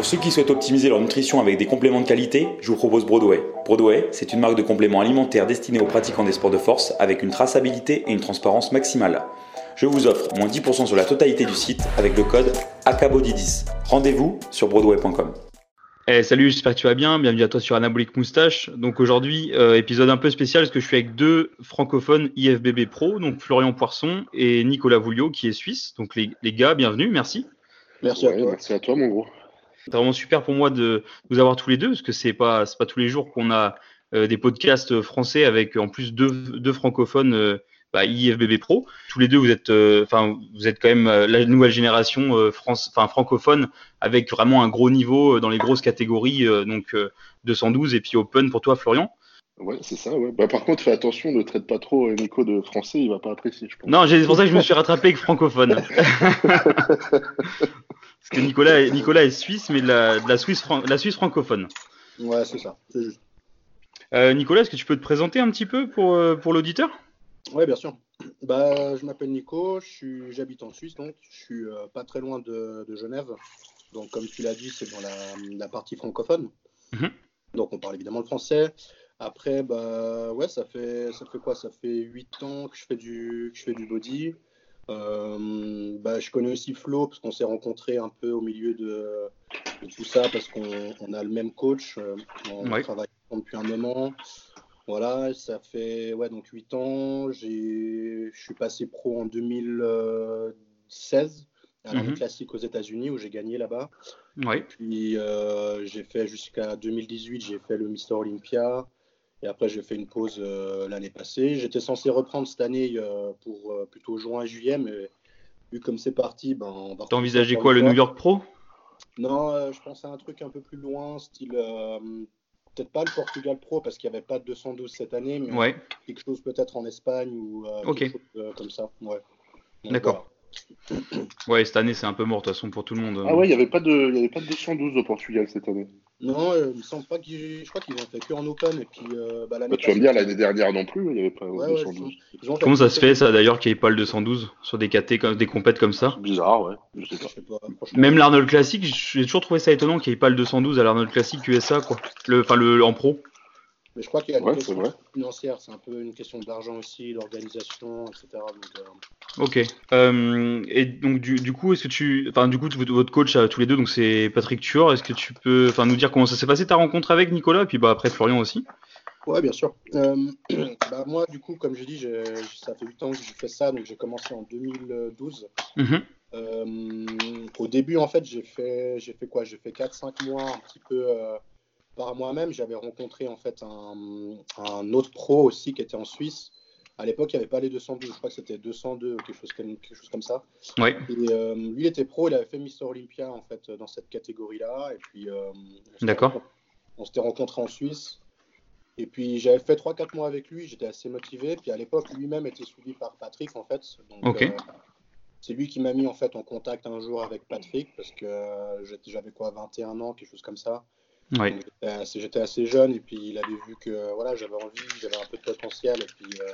Pour ceux qui souhaitent optimiser leur nutrition avec des compléments de qualité, je vous propose Broadway. Broadway, c'est une marque de compléments alimentaires destinée aux pratiquants des sports de force avec une traçabilité et une transparence maximale. Je vous offre moins 10% sur la totalité du site avec le code ACABODY10. Rendez-vous sur broadway.com. Eh, salut, j'espère que tu vas bien. Bienvenue à toi sur Anabolic Moustache. Donc aujourd'hui, euh, épisode un peu spécial parce que je suis avec deux francophones IFBB Pro, donc Florian Poisson et Nicolas Vouliot qui est suisse. Donc les, les gars, bienvenue, merci. Merci à toi. Merci à toi, mon gros. C'est vraiment super pour moi de vous avoir tous les deux parce que c'est pas pas tous les jours qu'on a euh, des podcasts français avec en plus deux, deux francophones euh, bah, IFBB Pro. Tous les deux vous êtes euh, enfin vous êtes quand même la nouvelle génération France enfin francophone avec vraiment un gros niveau dans les grosses catégories donc 212 et puis Open pour toi Florian. Ouais, c'est ça, ouais. Bah, par contre, fais attention, ne traite pas trop Nico de français, il va pas apprécier, je pense. Non, c'est pour ça que je me suis rattrapé avec francophone. Parce que Nicolas est, Nicolas est suisse, mais de la, de la, Suisse, la Suisse francophone. Ouais, c'est ça, c'est juste. Euh, Nicolas, est-ce que tu peux te présenter un petit peu pour, euh, pour l'auditeur? Ouais, bien sûr. Bah, je m'appelle Nico, j'habite en Suisse, donc je suis euh, pas très loin de, de, Genève. Donc, comme tu l'as dit, c'est dans la, la, partie francophone. -hmm. Donc, on parle évidemment le français. Après, bah, ouais, ça fait, ça fait quoi? Ça fait 8 ans que je fais du, que je fais du body. Euh, bah, je connais aussi Flo parce qu'on s'est rencontrés un peu au milieu de, de tout ça parce qu'on on a le même coach. Euh, on ouais. travaille depuis un moment. Voilà, ça fait ouais, donc 8 ans. Je suis passé pro en 2016 à la mm -hmm. classique aux États-Unis où j'ai gagné là-bas. Ouais. Puis euh, j'ai fait jusqu'à 2018, j'ai fait le Mister Olympia. Et après, j'ai fait une pause euh, l'année passée. J'étais censé reprendre cette année euh, pour euh, plutôt juin-juillet, mais vu comme c'est parti, ben, on va. T'as envisagé quoi, le New York Pro? Non, euh, je pensais à un truc un peu plus loin, style. euh, peut-être pas le Portugal Pro, parce qu'il n'y avait pas de 212 cette année, mais Ouais. quelque chose peut-être en Espagne ou euh, quelque chose euh, comme ça. Ouais. D'accord. Ouais, cette année, c'est un peu mort, de toute façon, pour tout le monde. Ah ouais, il n'y avait, pas de- il y avait pas de 212 au Portugal cette année. Non, euh, il me semble pas qu'ils. Je crois qu'ils ont fait que en Open, et puis euh, bah, Bah, tu vas me dire, l'année dernière non plus, il n'y avait pas Ouais, ouais, 212. ils ont fait Comment ça se fait, ça, d'ailleurs, qu'il n'y ait pas le 212 sur des KT, comme des compètes comme ça? Bizarre, ouais. Je sais Je pas. sais pas, franchement. Même l'Arnold Classic, j'ai toujours trouvé ça étonnant qu'il n'y ait pas le 212 à l'Arnold Classic USA, quoi. Le, enfin, le, en pro. Mais je crois qu'il y a Ouais, questions vrai. financières, c'est un peu une question d'argent aussi, d'organisation, etc. Donc, euh, Ok. Euh, et donc du, du coup, est-ce que tu, enfin du coup, votre coach à tous les deux, donc c'est Patrick Tuor. Est-ce que tu peux, enfin, nous dire comment ça s'est passé ta rencontre avec Nicolas, et puis bah après Florian aussi? Ouais, bien sûr. Euh, bah, moi, du coup, comme je dis, ça fait 8 ans que j'ai fait ça, donc j'ai commencé en 2012. Mhm. Euh, au début, en fait, j'ai fait, j'ai fait quoi? J'ai fait 4-5 mois un petit peu euh, par moi-même. J'avais rencontré en fait un, un autre pro aussi qui était en Suisse. À l'époque, il n'y avait pas les 212, je crois que c'était 202 ou quelque chose comme, quelque chose comme ça. Et euh, lui, il était pro, il avait fait Mister Olympia en fait dans cette catégorie-là. Et puis, euh, D'accord. rencontrés- On s'était rencontrés en Suisse. Et puis, j'avais fait 3-4 mois avec lui, j'étais assez motivé. Puis à l'époque, lui-même était suivi par Patrick en fait. Donc, Ok. euh, c'est lui qui m'a mis en fait en contact un jour avec Patrick parce que euh, j'avais quoi, 21 ans, quelque chose comme ça. Donc, J'étais assez, jeune et puis il avait vu que voilà, j'avais envie, j'avais un peu de potentiel. Et puis euh,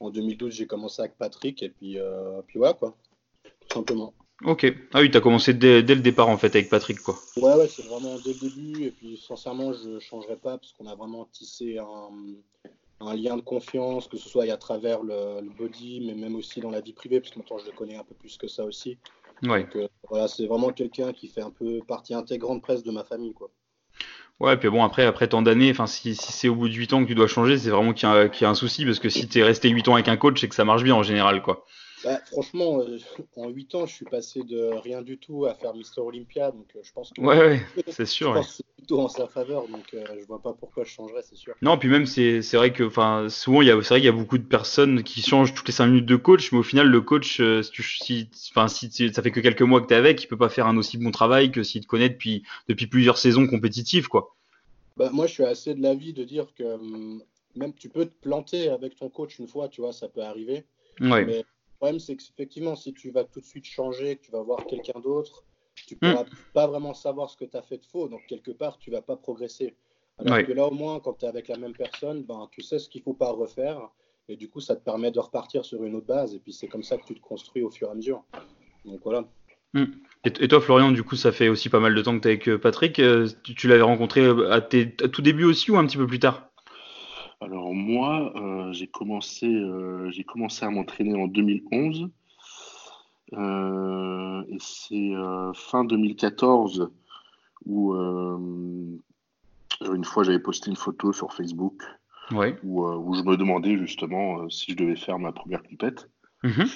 en 2012, j'ai commencé avec Patrick et puis, euh, puis voilà quoi, tout simplement. Ok. Ah oui, t'as commencé dès, dès le départ en fait avec Patrick, quoi. Ouais, ouais, c'est vraiment dès le début. Et puis sincèrement, je ne changerai pas parce qu'on a vraiment tissé un, un lien de confiance, que ce soit à travers le, le body, mais même aussi dans la vie privée, parce que maintenant je le connais un peu plus que ça aussi. Ouais. Donc euh, voilà, c'est vraiment quelqu'un qui fait un peu partie intégrante presque de ma famille, quoi. Ouais, puis bon, après, après tant d'années, enfin, si, si c'est au bout de 8 ans que tu dois changer, c'est vraiment qu'il y, a- qu'il y a un souci, parce que si t'es resté 8 ans avec un coach, c'est que ça marche bien en général, quoi. Bah, franchement, euh, en 8 ans, je suis passé de rien du tout à faire Mister Olympia, donc euh, je pense que Ouais, ouais, c'est sûr. ouais. Plutôt en sa faveur, donc euh, je vois pas pourquoi je changerais, c'est sûr. Non, puis même, c'est vrai que, enfin, souvent, il y a, c'est vrai qu'il y a beaucoup de personnes qui changent toutes les 5 minutes de coach, mais au final, le coach, euh, si, tu, si, enfin, si tu- ça fait que quelques mois que t'es avec, il peut pas faire un aussi bon travail que s'il te connaît depuis, depuis plusieurs saisons compétitives, quoi. Bah, moi, je suis assez de l'avis de dire que hum, même tu peux te planter avec ton coach une fois, tu vois, ça peut arriver. Ouais. Mais le problème, c'est qu'effectivement, si tu vas tout de suite changer, que tu vas voir quelqu'un d'autre, tu Hmm. pourras pas vraiment savoir ce que tu as fait de faux. Donc, quelque part, tu vas pas progresser. Alors Ouais. que là, au moins, quand tu es avec la même personne, ben, tu sais ce qu'il faut pas refaire. Et du coup, ça te permet de repartir sur une autre base. Et puis, c'est comme ça que tu te construis au fur et à mesure. Donc, voilà. Et, toi, Florian, du coup, ça fait aussi pas mal de temps que tu es avec Patrick. Tu, l'avais rencontré à, tes, tout début aussi ou un petit peu plus tard? Alors moi, j'ai commencé, j'ai commencé à m'entraîner en 2011. Et c'est fin 2014 où une fois j'avais posté une photo sur Facebook ouais. où, où, je me demandais justement si je devais faire ma première compète. Mhm.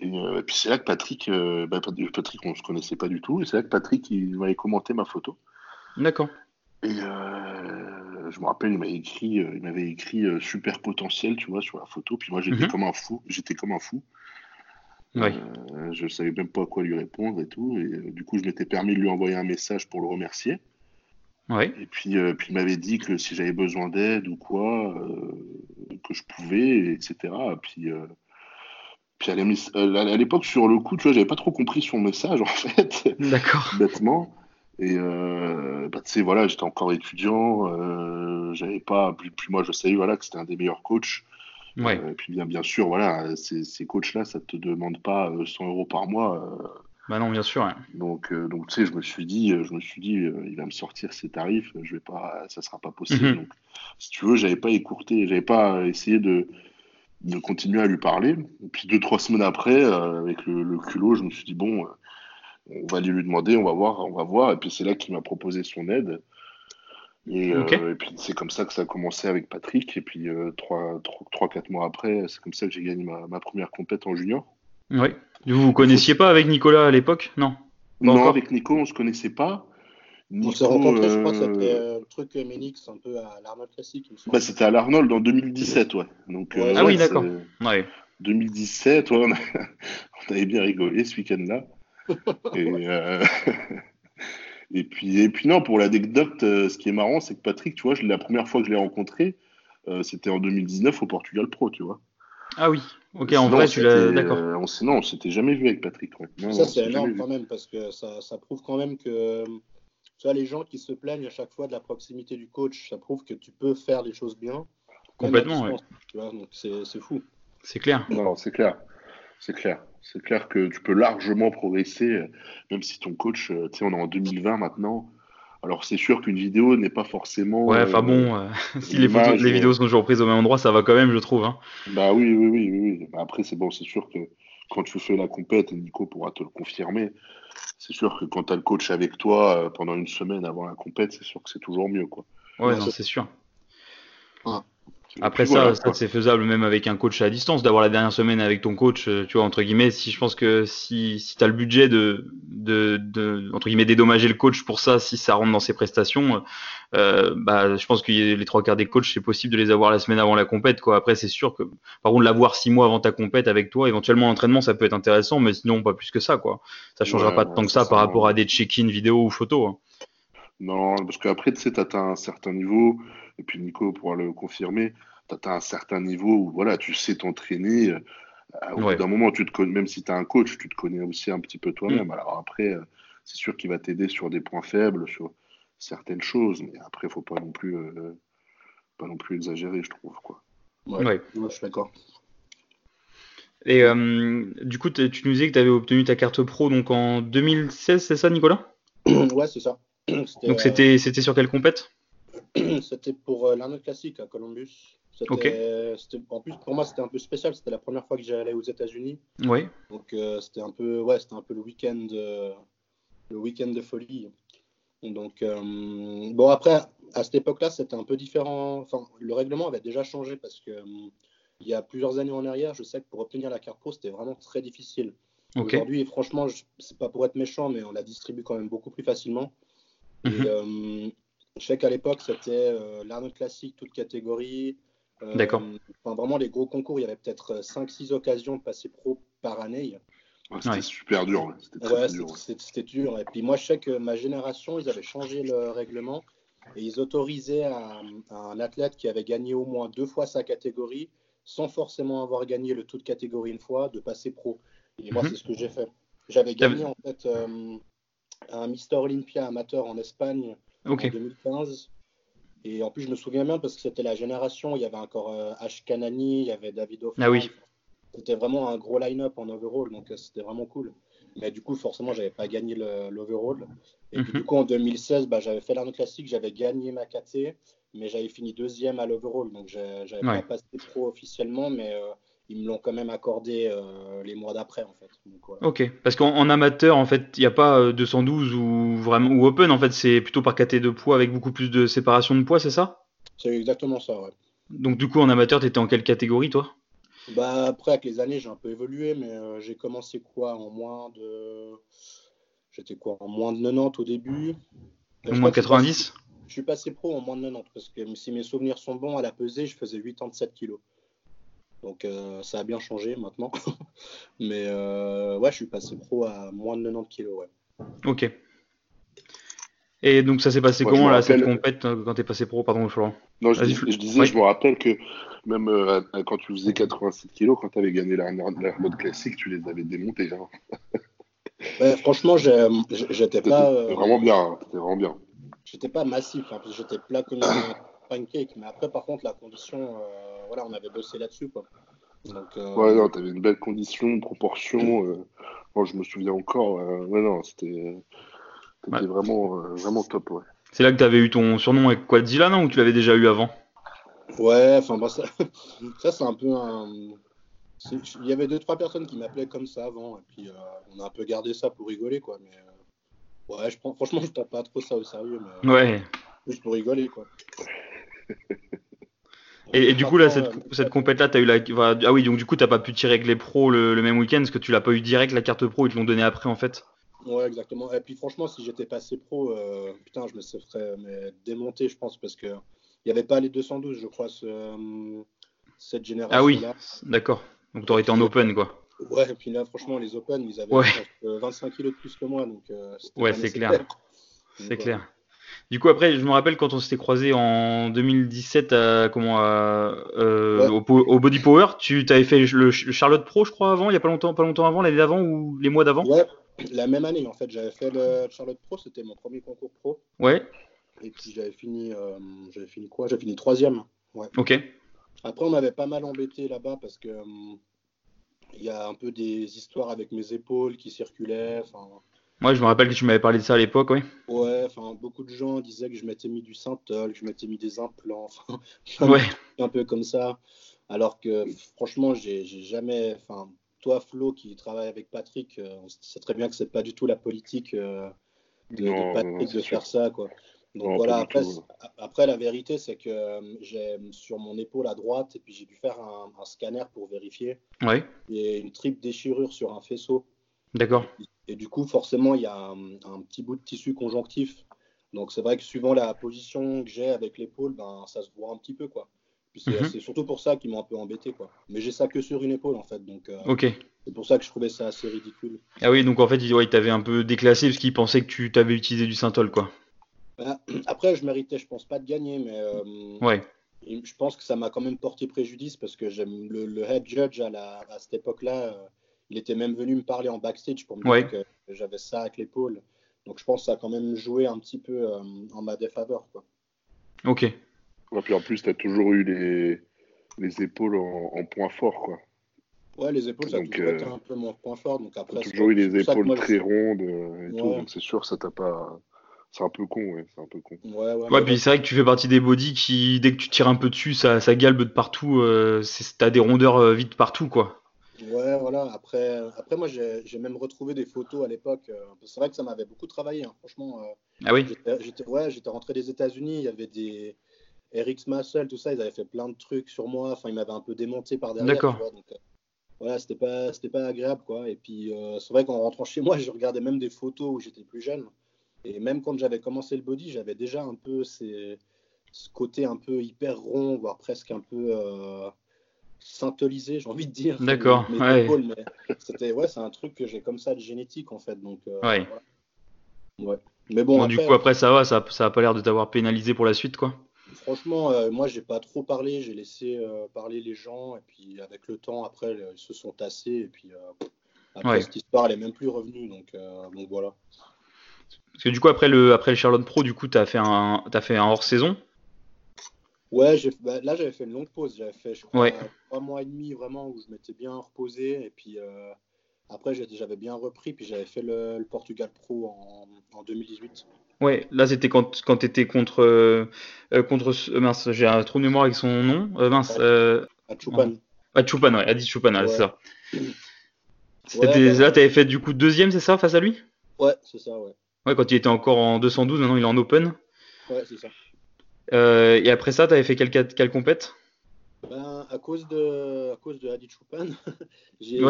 Et, puis c'est là que Patrick, bah, Patrick, on se connaissait pas du tout, et c'est là que Patrick, il m'avait commenté ma photo. D'accord. Et je me rappelle, il m'avait écrit, il m'avait écrit super potentiel, tu vois, sur la photo. Puis moi, j'étais mhm. comme un fou. J'étais comme un fou. Ouais. je savais même pas à quoi lui répondre et tout. Et du coup, je m'étais permis de lui envoyer un message pour le remercier. Et puis, puis il m'avait dit que si j'avais besoin d'aide ou quoi, que je pouvais, etc. Et puis, puis à l'époque, sur le coup, tu vois, j'avais pas trop compris son message en fait. D'accord. Bêtement. Et euh, bah, tu sais, voilà, j'étais encore étudiant, euh, j'avais pas, puis, moi je savais voilà, que c'était un des meilleurs coachs. Ouais. Euh, et puis bien, bien sûr, voilà, ces, ces coachs-là, ça te demande pas 100 euros par mois. bah non, bien sûr. Donc, donc tu sais, je me suis dit, je me suis dit, il va me sortir ses tarifs, je vais pas, ça sera pas possible. Mhm. Donc, si tu veux, j'avais pas écourté, j'avais pas essayé de, de continuer à lui parler. Et puis deux, trois semaines après, avec le, le, culot, je me suis dit, bon, on va aller lui demander, on va voir, on va voir. Et puis c'est là qu'il m'a proposé son aide. Et, okay. euh, et puis c'est comme ça que ça a commencé avec Patrick. Et puis euh, trois, trois, quatre mois après, c'est comme ça que j'ai gagné ma, ma, première compète en junior. Oui. Vous vous connaissiez pas avec Nicolas à l'époque? Non. non, avec Nico, on se connaissait pas. Nico, on s'est rencontrés, je crois, c'était euh, le truc Ménix, un peu à l'Arnold Classique. Bah, c'était à l'Arnold en 2017, ouais. Donc, ouais, ah oui, d'accord. Ouais. 2017, ouais, on, a... on avait bien rigolé ce week-end-là et, euh... et, puis, et puis non, pour l'anecdote, euh, ce qui est marrant, c'est que Patrick, tu vois, la première fois que je l'ai rencontré, euh, c'était en 2019 au Portugal Pro, tu vois. Ah oui, ok, en vrai, tu l'as. D'accord. Euh, on, non, on s'était jamais vu avec Patrick. Ouais. Non, ça, c'est énorme quand même, parce que ça, ça, prouve quand même que. Tu vois, les gens qui se plaignent à chaque fois de la proximité du coach, ça prouve que tu peux faire les choses bien. Complètement, oui. Tu vois, donc c'est fou. C'est clair. Non, c'est clair. C'est clair. C'est clair que tu peux largement progresser, même si ton coach, tu sais, on est en 2020 maintenant. Alors c'est sûr qu'une vidéo n'est pas forcément. Ouais, enfin bon, euh, si les, photos, les vidéos sont toujours prises au même endroit, ça va quand même, je trouve. Hein. Bah oui, oui, oui, oui. Bah, après, c'est bon, c'est sûr que quand tu fais la compète, et Nico pourra te le confirmer, c'est sûr que quand tu as le coach avec toi pendant une semaine avant la compète, c'est sûr que c'est toujours mieux, quoi. Ouais, non, c'est sûr. Ah. Après ça, ça c'est faisable même avec un coach à distance, d'avoir la dernière semaine avec ton coach, tu vois, entre guillemets, si je pense que si, si tu as le budget de, de, de, entre guillemets, dédommager le coach pour ça, si ça rentre dans ses prestations, euh, bah, je pense que les trois quarts des coachs, c'est possible de les avoir la semaine avant la compète, quoi. Après, c'est sûr que, par contre, l'avoir six mois avant ta compète avec toi, éventuellement l'entraînement, ça peut être intéressant, mais sinon, pas plus que ça, quoi. Ça changera Ouais, pas tant que ça par rapport à des check-in vidéo ou photos. hein. Non, parce qu'après, tu sais, tu atteins un certain niveau, et puis Nico pourra le confirmer, tu atteins un certain niveau où voilà, tu sais t'entraîner. euh, Au Ouais. bout d'un moment, tu te connais, même si tu as un coach, tu te connais aussi un petit peu Mm. toi-même. Alors après, euh, c'est sûr qu'il va t'aider sur des points faibles, sur certaines choses, mais après, faut pas non plus, euh, pas non plus exagérer, je trouve. Quoi. Ouais, Ouais. Ouais, je suis d'accord. Et euh, du coup, tu nous disais que tu avais obtenu ta carte pro donc en 2016, c'est ça, Nicolas? Ouais, c'est ça. C'était, Donc c'était c'était sur quelle compète? C'était pour euh, l'Arnold Classic à Columbus. C'était- en plus, pour moi, c'était un peu spécial. C'était la première fois que j'allais aux États-Unis. Oui. Donc, euh, c'était un peu, ouais, c'était un peu le week-end, euh, le week-end de folie. Donc, euh, bon, après, à cette époque-là, c'était un peu différent. Enfin, le règlement avait déjà changé parce que euh, il y a plusieurs années en arrière, je sais que pour obtenir la carte pro, c'était vraiment très difficile. Aujourd'hui, franchement, c'est pas pour être méchant, mais on la distribue quand même beaucoup plus facilement. Et, euh, je sais qu'à l'époque, c'était euh, l'Arnold Classic, toute catégorie. Euh, D'accord. Enfin, vraiment, les gros concours, il y avait peut-être 5-6 occasions de passer pro par année. Ouais, c'était Ouais. super dur, ouais. c'était très dur. c'était- dur. Et puis moi, je sais que ma génération, ils avaient changé le règlement et ils autorisaient à, à un athlète qui avait gagné au moins deux fois sa catégorie, sans forcément avoir gagné le tout de catégorie une fois, de passer pro. Et moi, Mhm. c'est ce que j'ai fait. J'avais gagné en fait euh, un Mister Olympia amateur en Espagne En 2015. Et en plus, je me souviens bien parce que c'était la génération, il y avait encore euh, H. Kanani, il y avait David Hoffman. Ah oui. C'était vraiment un gros line-up en overall, donc euh, c'était vraiment cool. Mais du coup, forcément, j'avais pas gagné l'overall. Et puis, mhm. du coup, en 2016, bah, j'avais fait l'Arnaud Classique, j'avais gagné ma KT, mais j'avais fini deuxième à l'overall. Donc, j'avais pas passé pro officiellement, mais euh, ils me l'ont quand même accordé euh, les mois d'après, en fait. Ok, parce qu'en amateur, en fait, il n'y a pas 212 euh, ou vraiment ou open, en fait, c'est plutôt par KT de poids avec beaucoup plus de séparation de poids, c'est ça? C'est exactement ça, ouais. Donc, du coup, en amateur, tu étais en quelle catégorie, toi? Bah, après, avec les années, j'ai un peu évolué, mais j'ai commencé quoi en moins de J'étais quoi En moins de 90 au début? En moins de 90 Je suis passé pro en moins de 90 parce que si mes souvenirs sont bons, à la pesée, je faisais 87 kilos. Donc euh, ça a bien changé maintenant. Mais euh, ouais, je suis passé pro à moins de 90 kilos. Ouais. Ok. Et donc ça s'est passé comment là, cette compète euh, quand tu es passé pro Pardon, Florent? Non, je, disais, je me rappelle que même quand tu faisais 87 kilos, quand tu avais gagné la, mode classique, tu les avais démontés. Hein. franchement, j'étais pas. C'était vraiment bien. Hein, c'était vraiment bien. J'étais pas massif, hein, j'étais plat comme un pancake. Mais après, par contre, la condition, euh, voilà, on avait bossé là-dessus, quoi. Donc, euh... Ouais, non, t'avais une belle condition, proportion. Euh, moi, je me souviens encore. Euh, ouais, non, c'était vraiment, vraiment top, ouais. C'est là que tu avais eu ton surnom avec Quadzilla, non Ou tu l'avais déjà eu avant? Ouais, enfin, bah, ça, ça c'est un peu un il y avait deux, trois personnes qui m'appelaient comme ça avant, et puis euh, on a un peu gardé ça pour rigoler, quoi. Mais euh, ouais, je prends, franchement, je prends pas trop ça au sérieux, mais ouais. juste pour rigoler, quoi. Et, du coup, là, cette, euh, cette compète-là, tu as eu la. Ah oui, donc du coup, tu pas pu tirer avec les pros le, même week-end parce que tu l'as pas eu direct la carte pro, ils te l'ont donné après en fait. Ouais, exactement. Et puis franchement, si j'étais passé pro, putain, je me serais mais, démonté, je pense, parce que il n'y avait pas les 212, je crois, ce, cette génération. Ah oui, d'accord. Donc, tu aurais été en open, quoi. Ouais, et puis là, franchement, les open, ils avaient 25 kilos de plus que moi. Donc, euh, ouais, c'est clair. C'est clair. Du coup, après, je me rappelle quand on s'était croisé en 2017 à, comment, euh, au, Body Power, tu avais fait le, Charlotte Pro, je crois, avant, il y a pas longtemps, pas longtemps avant, l'année d'avant ou les mois d'avant? Ouais, la même année, en fait. J'avais fait le Charlotte Pro, c'était mon premier concours pro. Ouais. Et puis j'avais fini, euh, j'avais fini quoi? J'avais fini troisième. Ouais. Ok. Après, on m'avait pas mal embêté là-bas parce que hum, il y a un peu des histoires avec mes épaules qui circulaient. Moi, je me rappelle que tu m'avais parlé de ça à l'époque, oui. Ouais, enfin, beaucoup de gens disaient que je m'étais mis du synthol, que je m'étais mis des implants, ouais. un peu comme ça. Alors que, franchement, j'ai jamais. Enfin, toi, Flo, qui travaille avec Patrick, euh, on sait très bien que c'est pas du tout la politique euh, de, Patrick de faire ça, quoi. Donc voilà, après, après, la vérité, c'est que euh, j'ai sur mon épaule à droite, et puis j'ai dû faire un, scanner pour vérifier. Ouais. Et une triple déchirure sur un faisceau. D'accord. Et, du coup, forcément, il y a un, petit bout de tissu conjonctif. Donc c'est vrai que suivant la position que j'ai avec l'épaule, ben, ça se voit un petit peu. quoi. Mhm. C'est surtout pour ça qu'ils m'ont un peu embêté. quoi. Mais j'ai ça que sur une épaule, en fait. Donc, euh, ok. C'est pour ça que je trouvais ça assez ridicule. Ah oui, donc en fait, il ouais, t'avait un peu déclassé parce qu'il pensait que tu t'avais utilisé du synthol, quoi. Bah, après, je méritais, je pense pas de gagner, mais euh, ouais. je pense que ça m'a quand même porté préjudice parce que le, head judge à, la, à cette époque-là, euh, il était même venu me parler en backstage pour me dire que j'avais ça avec l'épaule. Donc je pense que ça a quand même joué un petit peu euh, en ma défaveur. Quoi. Ok. Ouais, puis en plus, tu as toujours eu les, les épaules en, point fort. Quoi. Ouais, les épaules, ça a toujours été un peu mon point fort. Donc après, toujours eu les épaules très rondes et tout, donc c'est sûr, ça t'a pas. C'est un peu con, ouais. C'est un peu con. Ouais, ouais, ouais puis c'est vrai que tu fais partie des bodies qui, dès que tu tires un peu dessus, ça, ça galbe de partout. Euh, T'as des rondeurs euh, vite partout, quoi. Ouais, voilà. Après, après moi, j'ai même retrouvé des photos à l'époque. Euh, c'est vrai que ça m'avait beaucoup travaillé, hein. franchement. Euh, ah oui J'étais ouais, rentré des États-Unis. Il y avait des RX Muscle, tout ça. Ils avaient fait plein de trucs sur moi. Enfin, ils m'avaient un peu démonté par derrière. D'accord. voilà, c'était pas, pas agréable, quoi. Et puis, c'est vrai qu'en rentrant chez moi, je regardais même des photos où j'étais plus jeune. Et même quand j'avais commencé le body, j'avais déjà un peu ce côté un peu hyper rond, voire presque un peu euh, j'ai envie de dire. D'accord. Ouais. C'était ouais, c'est un truc que j'ai comme ça de génétique en fait. Donc. Euh, ouais. ouais. Mais bon. du coup après ça va, ça, ça a pas l'air de t'avoir pénalisé pour la suite quoi. Franchement, euh, moi j'ai pas trop parlé, j'ai laissé euh, parler les gens et puis avec le temps après ils se sont tassés et puis après cette histoire elle est même plus revenue donc donc voilà. Parce que du coup, après le, après le Charlotte Pro, du coup, tu as fait un, as fait un hors-saison Ouais, bah, là, j'avais fait une longue pause. J'avais fait, je crois, trois mois et demi vraiment où je m'étais bien reposé. Et puis, euh, Après, j'avais bien repris, puis j'avais fait le, Portugal Pro en, en 2018. Ouais, là c'était quand, quand tu étais contre. Euh, contre mince, j'ai un trou de mémoire avec son nom. mince. Euh, Achupan. Achupan, ouais, Adi Chupan, c'est ça. C'était, là, tu avais fait du coup deuxième, c'est ça, face à lui? Ouais, c'est ça, ouais. Ouais, quand il était encore en 212, maintenant il est en open. Ouais, c'est ça. Euh, et après ça, tu avais fait quelle, quelle compète? Ben, à cause de, à cause de Hadi Choupan, j'ai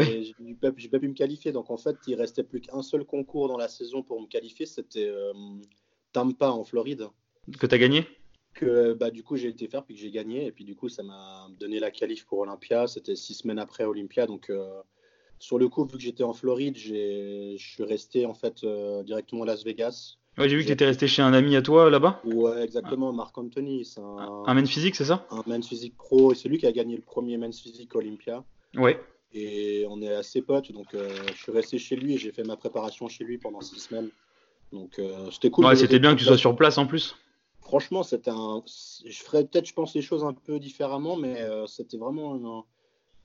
pas, pas, pu me qualifier. Donc en fait, il restait plus qu'un seul concours dans la saison pour me qualifier. C'était euh, Tampa en Floride. Que tu as gagné? Que bah, du coup j'ai été faire puis que j'ai gagné. Et puis du coup, ça m'a donné la qualif pour Olympia. C'était six semaines après Olympia. Donc euh, sur le coup, vu que j'étais en Floride, je suis resté en fait directement à Las Vegas. Ouais, j'ai vu que tu étais resté chez un ami à toi là-bas. Ouais, exactement, Marc Anthony. Un... un men's physique, c'est ça? Un men's physique pro, et c'est lui qui a gagné le premier men's physique Olympia. Ouais. Et on est assez potes, donc euh, je suis resté chez lui et j'ai fait ma préparation chez lui pendant six semaines. Donc euh, c'était cool. Ouais, c'était bien que tu sois sur place en plus. Franchement, c'était un. Je ferais peut-être, je pense, les choses un peu différemment, mais euh, c'était vraiment un.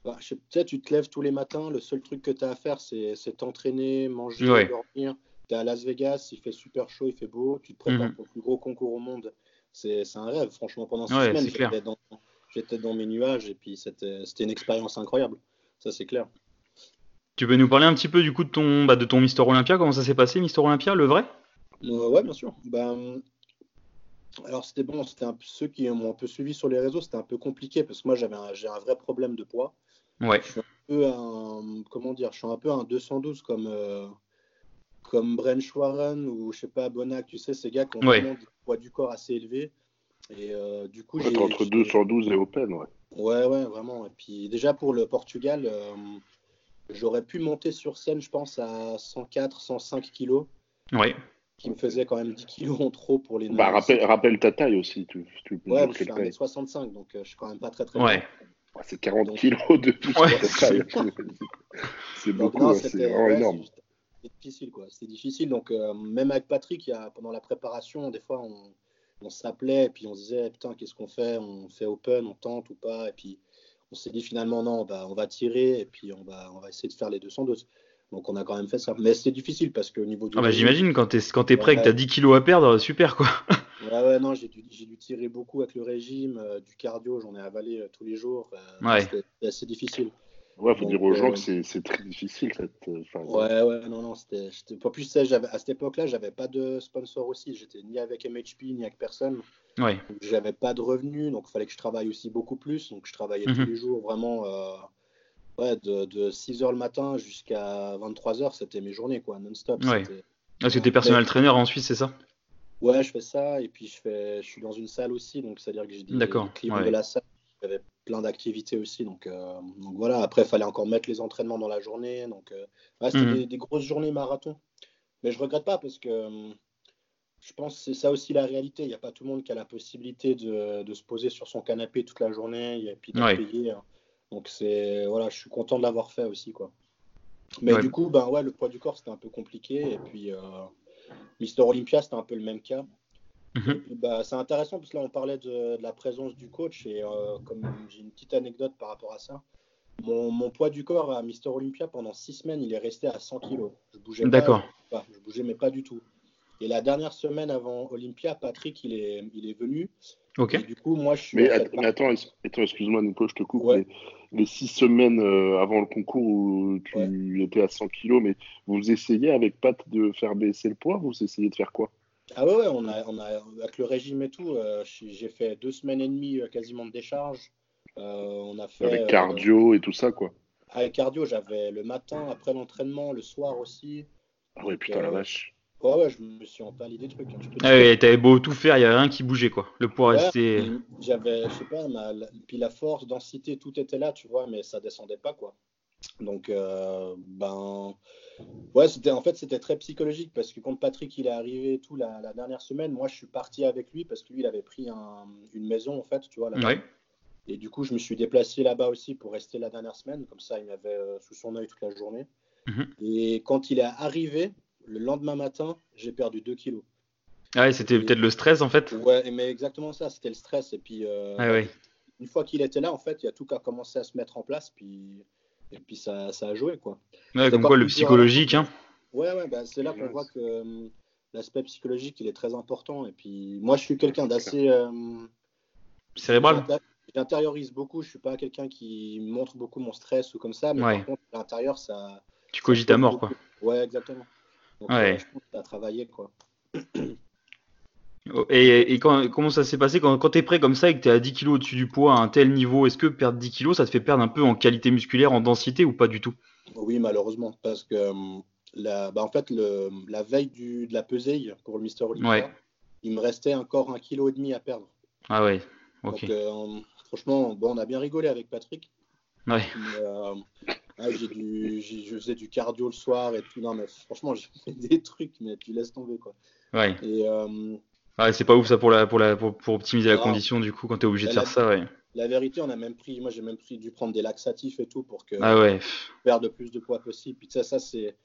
Bah, je sais, tu te lèves tous les matins, le seul truc que tu as à faire, c'est t'entraîner, manger, dormir tu es à Las Vegas, il fait super chaud, il fait beau, tu te prépares mhm. pour le plus gros concours au monde. C'est un rêve, franchement. Pendant six semaines, j'étais dans, mes nuages et puis c'était une expérience incroyable. Ça, c'est clair. Tu peux nous parler un petit peu du coup de ton, bah, de ton Mister Olympia? Comment ça s'est passé, Mister Olympia, le vrai? Euh, Ouais, bien sûr. Ben, alors, c'était bon, c'était ceux qui m'ont un peu suivi sur les réseaux, c'était un peu compliqué parce que moi, j'avais j'ai un vrai problème de poids. Ouais. Je suis un peu un, comment dire, je suis un peu un 212 comme. Euh, comme Bren Schwarren ou je sais pas Bonac, tu sais, ces gars qui ont vraiment du poids du corps assez élevé. Et euh, du coup, j'ai entre 212 et Open, ouais. Ouais, ouais, vraiment. Et puis déjà pour le Portugal, euh, j'aurais pu monter sur scène, je pense, à 104, 105 kilos. Ouais. Qui me faisait quand même 10 kilos en trop pour les. Bah, rappelle, rappelle, ta taille aussi. Tu, tu ouais, je suis 1m65, donc euh, je suis quand même pas très très. Ouais. C'est 40 kilos de plus ouais. C'est beaucoup, hein, c'est vraiment énorme c'est difficile, quoi. C'est difficile. Donc, euh, même avec Patrick, il y a, pendant la préparation, des fois, on, on s'appelait et puis on se disait, putain, qu'est-ce qu'on fait? On fait open, on tente ou pas? Et puis, on s'est dit finalement, non, bah, on va tirer et puis on va, on va essayer de faire les 212. Donc, on a quand même fait ça. Mais c'est difficile parce qu'au niveau du. Ah bah, j'imagine, quand tu es, quand es prêt que tu as 10 kilos à perdre, super, quoi. ouais, ouais, non, j'ai dû, dû, tirer beaucoup avec le régime, euh, du cardio, j'en ai avalé euh, tous les jours. ouais. C'est assez difficile. Ouais, faut dire aux gens que euh, c'est très difficile. Cette, euh, ouais, ouais, non, non, c'était. Pas plus, à cette époque-là, j'avais pas de sponsor aussi. J'étais ni avec MHP, ni avec personne. Ouais. J'avais pas de revenus, donc il fallait que je travaille aussi beaucoup plus. Donc je travaillais tous mhm. les jours vraiment. Euh, ouais, de, de 6 h le matin jusqu'à 23 h c'était mes journées, quoi, non-stop. Ouais. Est-ce que tu es personnel trainer en Suisse, c'est ça? Ouais, je fais ça. Et puis je, fais, je suis dans une salle aussi, donc c'est-à-dire que j'ai des, clients de la salle. J'avais plein d'activités aussi. Donc, euh, donc, voilà, après, il fallait encore mettre les entraînements dans la journée. Donc, euh, c'était mhm. des, grosses journées marathon. Mais je regrette pas parce que euh, je pense que c'est ça aussi la réalité. Il n'y a pas tout le monde qui a la possibilité de, de, se poser sur son canapé toute la journée et puis de payer. Hein. Donc, c'est voilà, je suis content de l'avoir fait aussi. quoi. Mais du coup, ben, ouais, le poids du corps, c'était un peu compliqué. Et puis, Mister Olympia, c'était un peu le même cas. Bah, c'est intéressant parce que là, on parlait de, la présence du coach et euh, comme j'ai une petite anecdote par rapport à ça. Mon, poids du corps à Mister Olympia pendant six semaines, il est resté à 100 kg. Je bougeais D'accord. Pas, je bougeais mais pas du tout. Et la dernière semaine avant Olympia, Patrick, il est, il est venu. Ok. du coup, moi, je suis. Mais, attends, excuse-moi, Nico, je te coupe. Les, six semaines euh, avant le concours où tu étais à 100 kg, mais vous essayez avec Pat de faire baisser le poids Vous essayez de faire quoi? Ah ouais, on a, on a, avec le régime et tout, euh, j'ai fait deux semaines et demie euh, quasiment de décharge. Euh, on a fait, avec cardio et tout ça, quoi. Avec cardio, j'avais le matin, après l'entraînement, le soir aussi. Ah ouais, putain, la vache. Ouais, ouais, je me suis empalé des trucs. Hein, ah ouais, t'avais beau tout faire, il n'y a rien qui bougeait, quoi. Le poids restait. J'avais, je sais pas, puis la force, densité, tout était là, tu vois, mais ça descendait pas, quoi. Donc, ben, Ouais, c'était en fait c'était très psychologique parce que quand Patrick il est arrivé tout la, dernière semaine, moi je suis parti avec lui parce que lui il avait pris une maison en fait, tu vois. Là Et du coup je me suis déplacé là-bas aussi pour rester la dernière semaine, comme ça il m'avait euh, sous son œil toute la journée. Mhm. Et quand il est arrivé, le lendemain matin, j'ai perdu 2 kilos. Ah ouais, c'était peut-être le stress en fait. Ouais, mais exactement ça, c'était le stress. Et puis euh, ah ouais. une fois qu'il était là, en fait, il y a tout qui a commencé à se mettre en place. Puis Et puis ça, ça a joué, quoi. Ouais, comme quoi le psychologique, hein. Ouais, ouais, bah, c'est là qu'on voit que euh, l'aspect psychologique, il est très important. Et puis, moi, je suis quelqu'un d'assez. Euh, Cérébral J'intériorise beaucoup. Je suis pas quelqu'un qui montre beaucoup mon stress ou comme ça. Mais par contre, à l'intérieur, ça. Tu cogites à mort, quoi. Ouais, exactement. Donc, ouais. je pense que as travaillé, quoi. Et, comment ça s'est passé quand, quand tu es prêt comme ça et que tu es à 10 kg au-dessus du poids à un tel niveau Est-ce que perdre 10 kg, ça te fait perdre un peu en qualité musculaire, en densité ou pas du tout? Oui, malheureusement. Parce que hum, la, bah en fait, le, la veille du, de la pesée pour le Mister Olympia, il me restait encore un kilo et demi à perdre. Ah ouais, ok. Donc, euh, franchement, bon, on a bien rigolé avec Patrick. Ouais. Euh, j'ai du, je faisais du cardio le soir et tout. Non, mais franchement, j'ai fait des trucs, mais tu laisses tomber, quoi. Ouais. Et, euh, ouais, c'est pas ouf ça pour, la, pour, la, pour, pour optimiser la condition, du coup, quand tu es obligé de faire ça, ouais. La vérité, on a même pris, moi j'ai même pris dû prendre des laxatifs et tout pour que ah ouais. perdre le plus de poids possible. Puis ça, ça c'est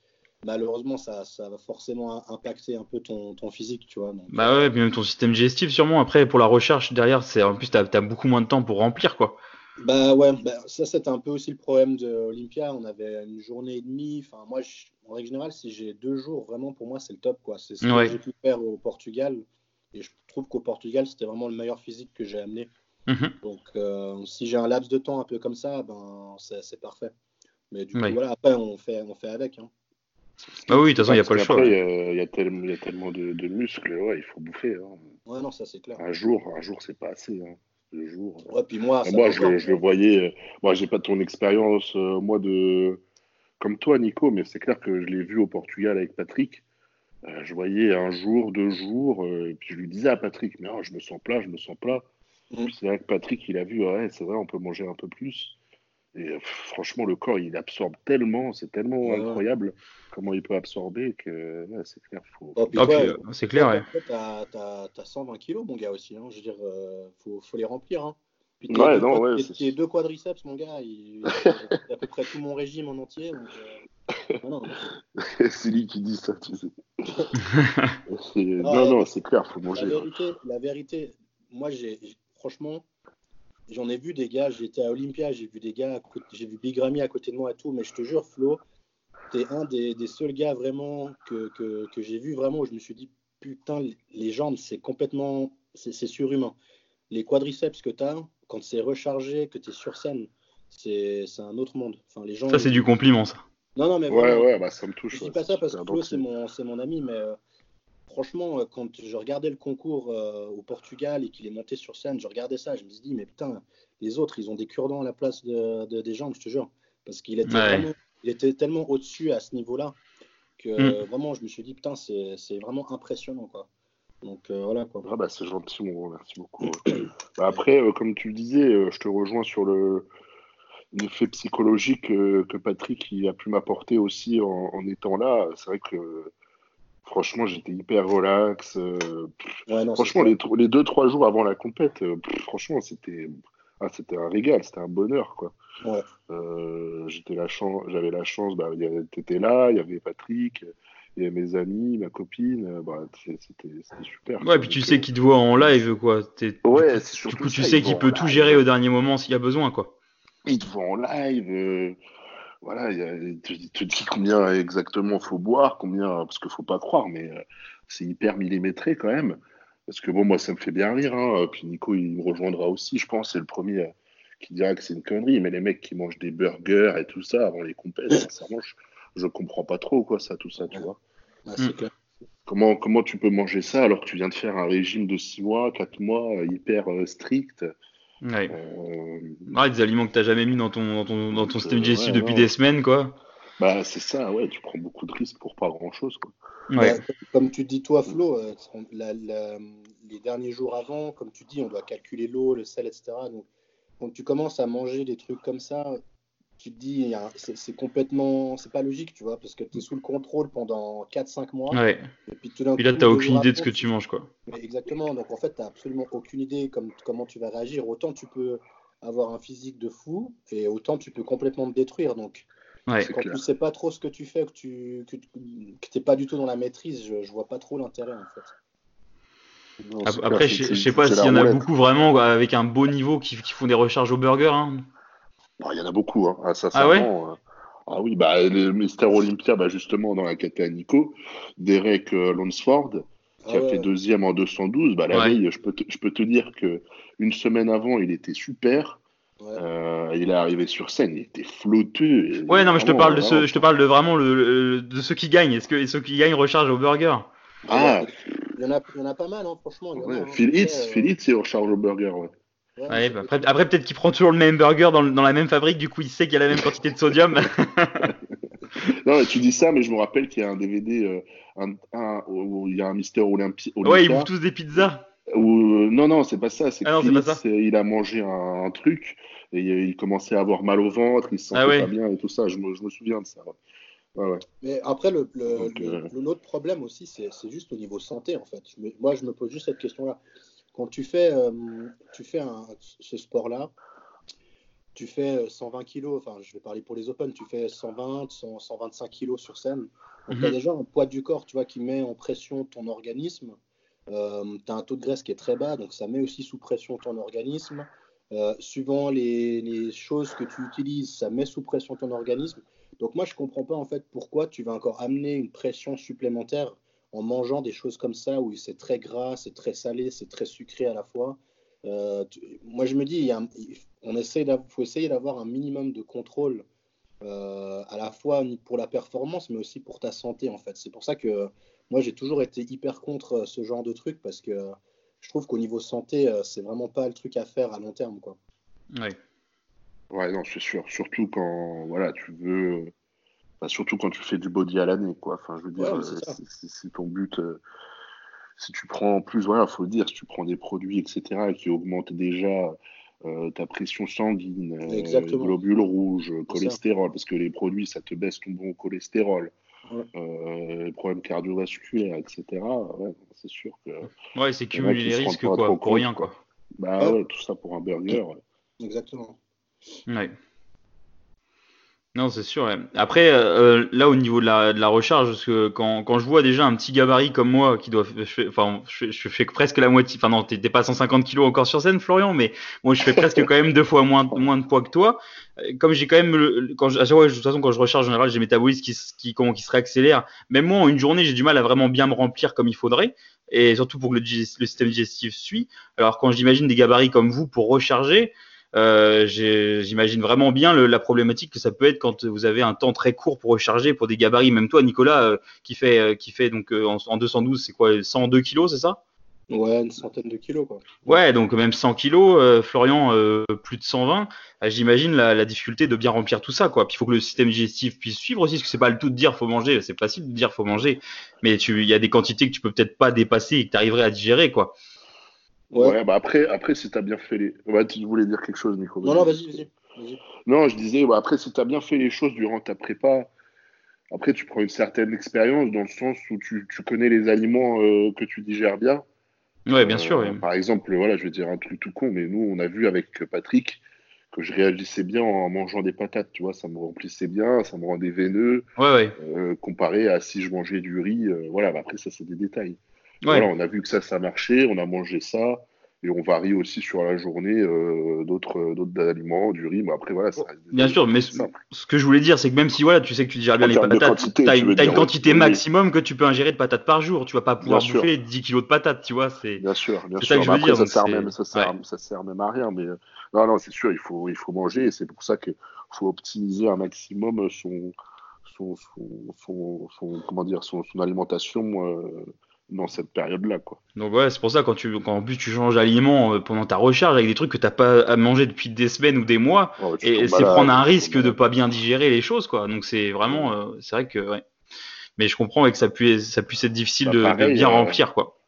malheureusement, ça, ça, va forcément impacter un peu ton, ton physique, tu vois. bah ouais, puis même ton système digestif, sûrement. Après, pour la recherche derrière, c'est en plus, tu as, beaucoup moins de temps pour remplir, quoi. Bah ouais, bah, ça, c'était un peu aussi le problème de Olympia. On avait une journée et demie. Enfin, moi, en règle générale, si j'ai deux jours, vraiment, pour moi, c'est le top, quoi. C'est ce que j'ai pu faire au Portugal. Et je trouve qu'au Portugal, c'était vraiment le meilleur physique que j'ai amené. Mhm. Donc, euh, si j'ai un laps de temps un peu comme ça, ben, c'est parfait. Mais du coup, voilà, après, on fait, on fait avec. Hein. Ah oui, de toute façon, il n'y a pas le choix. Il y, a tellement de, muscles, ouais, il faut bouffer. Hein. Ouais, non, ça c'est clair. Un jour, un jour, c'est pas assez. Hein. Le jour. Ouais, puis moi, moi je, le voyais. Euh, moi, j'ai pas ton expérience, euh, moi, de. Comme toi, Nico, mais c'est clair que je l'ai vu au Portugal avec Patrick. Euh, je voyais un jour, deux jours, et puis je lui disais à Patrick, mais oh, je me sens plat, je me sens plat. Mm. C'est vrai que Patrick, il a vu, ouais, c'est vrai, on peut manger un peu plus. Et franchement, le corps, il absorbe tellement, c'est tellement incroyable comment il peut absorber que c'est clair. Faut... Oh, c'est clair, ouais. Tu as, as, 120 kilos, mon gars, aussi. Hein. Je veux dire, euh, faut, faut, les remplir. Hein. Puis ouais, non, ouais, tes deux quadriceps, mon gars, il, a à peu près tout mon régime en entier. Euh, c'est lui qui dit ça, tu sais. non, non, c'est clair, faut manger. La vérité, la vérité moi, j'ai franchement, j'en ai vu des gars, j'étais à Olympia, j'ai vu des gars, j'ai vu Big Ramy à côté de moi et tout, mais je te jure, Flo, t'es un des, seuls gars vraiment que, que, j'ai vu vraiment où je me suis dit, putain, les jambes, c'est complètement, c'est surhumain. Les quadriceps que tu as, quand c'est rechargé, que tu es sur scène, c'est un autre monde. Enfin, les gens, ça, c'est du compliment, ça. Non, non, mais ouais, ouais, bah, ça me touche. Je dis pas ça parce que Flo, c'est mon, mon ami, mais euh, franchement, euh, quand je regardais le concours euh, au Portugal et qu'il est monté sur scène, je regardais ça, je me suis dit, mais putain, les autres, ils ont des cure-dents à la place de, des jambes, je te jure. Parce qu'il était, vraiment, il était tellement au-dessus à ce niveau-là que mm. vraiment, je me suis dit, putain, c'est vraiment impressionnant, quoi. Donc euh, voilà, quoi. Ah bah, c'est gentil, mon merci beaucoup. Bah, après, comme tu le disais, je te rejoins sur le l'effet psychologique que Patrick il a pu m'apporter aussi en, en, étant là. C'est vrai que Franchement, j'étais hyper relax. Euh, franchement, les, les, deux, trois jours avant la compète, euh, franchement, c'était ah, c'était un régal, c'était un bonheur. quoi. Euh, j'étais la chance, J'avais la chance, bah, tu étais là, il y avait Patrick, il y avait mes amis, ma copine, bah, c'était super. Ouais, puis tu sais qu'il te voit en live, quoi. Ouais, du coup, tu sais qu'il peut tout gérer au dernier moment s'il y a besoin, quoi. Il te voit en live voilà, il te, dit combien exactement faut boire, combien, parce qu'il faut pas croire, mais euh, c'est hyper millimétré quand même. Parce que bon, moi, ça me fait bien rire. Hein. Puis Nico, il me rejoindra aussi, je pense. C'est le premier euh, qui dira que c'est une connerie. Mais les mecs qui mangent des burgers et tout ça avant les compètes, sincèrement, je, ne comprends pas trop, quoi, ça, tout ça, tu vois. Mm. Comment, comment tu peux manger ça alors que tu viens de faire un régime de 6 mois, 4 mois, euh, hyper strict? Ouais. Euh... des aliments que tu n'as jamais mis dans ton, dans ton, dans ton système digestif depuis des semaines, quoi. Bah, c'est ça, ouais, tu prends beaucoup de risques pour pas grand chose, quoi. Ouais. comme tu dis, toi, Flo, euh, les derniers jours avant, comme tu dis, on doit calculer l'eau, le sel, etc. Donc, quand tu commences à manger des trucs comme ça, tu te dis, c'est complètement, c'est pas logique, tu vois, parce que tu es sous le contrôle pendant 4-5 mois. Ouais. Et puis, tout là, tu n'as aucune idée de ce que tu manges, quoi. exactement. Donc, en fait, tu n'as absolument aucune idée comme, comment tu vas réagir. Autant tu peux avoir un physique de fou, et autant tu peux complètement te détruire. Donc, ouais, quand tu ne sais pas trop ce que tu fais, que tu n'es pas du tout dans la maîtrise, je, je vois pas trop l'intérêt, en fait. Après, je sais pas s'il y en a beaucoup vraiment avec un beau niveau qui, qui font des recharges au burger. Hein. Bah, Il y en a beaucoup, hein. Ah, ah ouais ah oui, bah, le Mister Olympia, bah, justement, dans la catégorie Nico, Derek euh, Lonsford, qui a ah fait deuxième en 212, bah, la veille, je peux, te, je peux te dire que une semaine avant, il était super. Euh, il est arrivé sur scène, il était flotteux. Ouais, non, mais je te parle de ce, je te parle de vraiment le, de ceux qui gagnent. Est-ce que ceux qui gagnent rechargent au burger? Ah, il y, en a, il y en a pas mal, hein, franchement. Ouais, hein. Phil Hitz, il recharge au burger. Ouais. Ouais, bah, après, après peut-être qu'il prend toujours le même burger dans, dans, la même fabrique, du coup il sait qu'il y a la même quantité de sodium. non, tu dis ça, mais je me rappelle qu'il y a un DVD euh, un, un, où il y a un Mister Olympia. Ouais, ils bouffent tous des pizzas. Où, non, non, c'est pas ça. C'est ah il a mangé un, truc et il commençait à avoir mal au ventre, il se sentait ah pas bien et tout ça. Je me, je me souviens de ça. Ouais, ouais. Mais après, le, euh, problème aussi, c'est, juste au niveau santé, en fait. moi, je me pose juste cette question-là quand tu fais, euh, tu fais ce sport-là, tu fais 120 euh, kilos, enfin je vais parler pour les Open, tu fais 120, 125 kilos sur scène. Donc tu as mhm. déjà un poids du corps tu vois, qui met en pression ton organisme. Euh, tu as un taux de graisse qui est très bas, donc ça met aussi sous pression ton organisme. suivant les, les, choses que tu utilises, ça met sous pression ton organisme. Donc moi je comprends pas en fait pourquoi tu vas encore amener une pression supplémentaire en mangeant des choses comme ça où c'est très gras, c'est très salé, c'est très sucré à la fois. Euh, moi, je me dis, il, on essaie faut essayer d'avoir un minimum de contrôle euh, à la fois pour la performance, mais aussi pour ta santé, en fait. C'est pour ça que moi, j'ai toujours été hyper contre ce genre de truc parce que je trouve qu'au niveau santé, euh, c'est vraiment pas le truc à faire à long terme, quoi. Ouais. Ouais, non, c'est sûr. Surtout quand, voilà, tu veux bah, surtout quand tu fais du body à l'année, quoi. Enfin, je veux dire, euh, si, ton but, euh, si tu prends en plus, voilà, faut le dire, si tu prends des produits, etc., qui augmentent déjà euh, ta pression sanguine, globules rouges, cholestérol, parce que les produits, ça te baisse ton bon cholestérol. les problèmes cardiovasculaires, etc. c'est sûr que. Ouais, c'est cumuler les risques, quoi, pour rien, quoi. Bah ouais, tout ça pour un burger. Exactement. Ouais. Non, c'est sûr. Après, euh, là, au niveau de la, de la recharge, parce que quand, quand je vois déjà un petit gabarit comme moi qui doit, je fais, enfin, je, fais presque la moitié. Enfin, non, t'es pas 150 kilos encore sur scène, Florian, mais moi, je fais presque quand même deux fois moins, moins de poids que toi. Comme j'ai quand même, le, quand je, de toute façon, quand je recharge en général, j'ai métabolisme qui, qui, qui se réaccélère. Même moi, en une journée, j'ai du mal à vraiment bien me remplir comme il faudrait et surtout pour que le, le système digestif suit. Alors, quand j'imagine des gabarits comme vous pour recharger, euh, j'imagine vraiment bien la problématique que ça peut être quand vous avez un temps très court pour recharger pour des gabarits. Même toi, Nicolas, euh, qui fait euh, qui fait donc en, 212, c'est quoi 102 kilos, c'est ça? Ouais, une centaine de kilos quoi. Ouais, donc même 100 kilos, Florian plus de 120. J'imagine la, difficulté de bien remplir tout ça quoi. Puis il faut que le système digestif puisse suivre aussi, parce que c'est pas le tout de dire faut manger, c'est facile de dire faut manger, mais il y a des quantités que tu peux peut-être pas dépasser et que tu arriverais à digérer quoi. Ouais, bah après, après, si t'as bien fait les. Ouais, tu voulais dire quelque chose, Nico. Non, non, vas-y, vas-y. non, je disais, bah, après, si t'as bien fait les choses durant ta prépa, après, tu prends une certaine expérience dans le sens où tu, tu connais les aliments euh, que tu digères bien. Ouais, bien sûr. Euh, par exemple, voilà, je vais dire un truc tout con, mais nous, on a vu avec Patrick que je réagissais bien en mangeant des patates, tu vois, ça me remplissait bien, ça me rendait veineux, ouais, ouais. Euh, comparé à si je mangeais du riz, voilà, bah, après ça c'est des détails. Voilà, on a vu que ça, ça marchait, on a mangé ça, et on varie aussi sur la journée euh, d'autres d'autres aliments, du riz. Mais après, voilà, ça Bien sûr, mais ce que je voulais dire, c'est que même si voilà, tu sais que tu digères bien les patates, tu as, une quantité maximum que tu peux ingérer de patates par jour. Tu vas pas pouvoir bouffer 10 kilos de patates, tu vois. Bien sûr, bien sûr. Ça, que je veux dire, ça, sert même, ça, sert, ça sert même à rien. Mais euh, non, non, c'est sûr, il faut, il faut manger, et c'est pour ça qu'il faut optimiser un maximum son, son, son, son, comment dire, son, son alimentation. Euh, dans cette période-là. Quoi. Donc ouais, c'est pour ça quand tu quand en plus tu changes d'aliment euh, pendant ta recharge avec des trucs que t'as pas à manger depuis des semaines ou des mois, et c'est prendre un risque de pas bien digérer les choses quoi. Donc c'est vraiment, euh, c'est vrai que ouais. Mais je comprends que ça puisse ça puisse être difficile bah, de, bien euh, remplir quoi.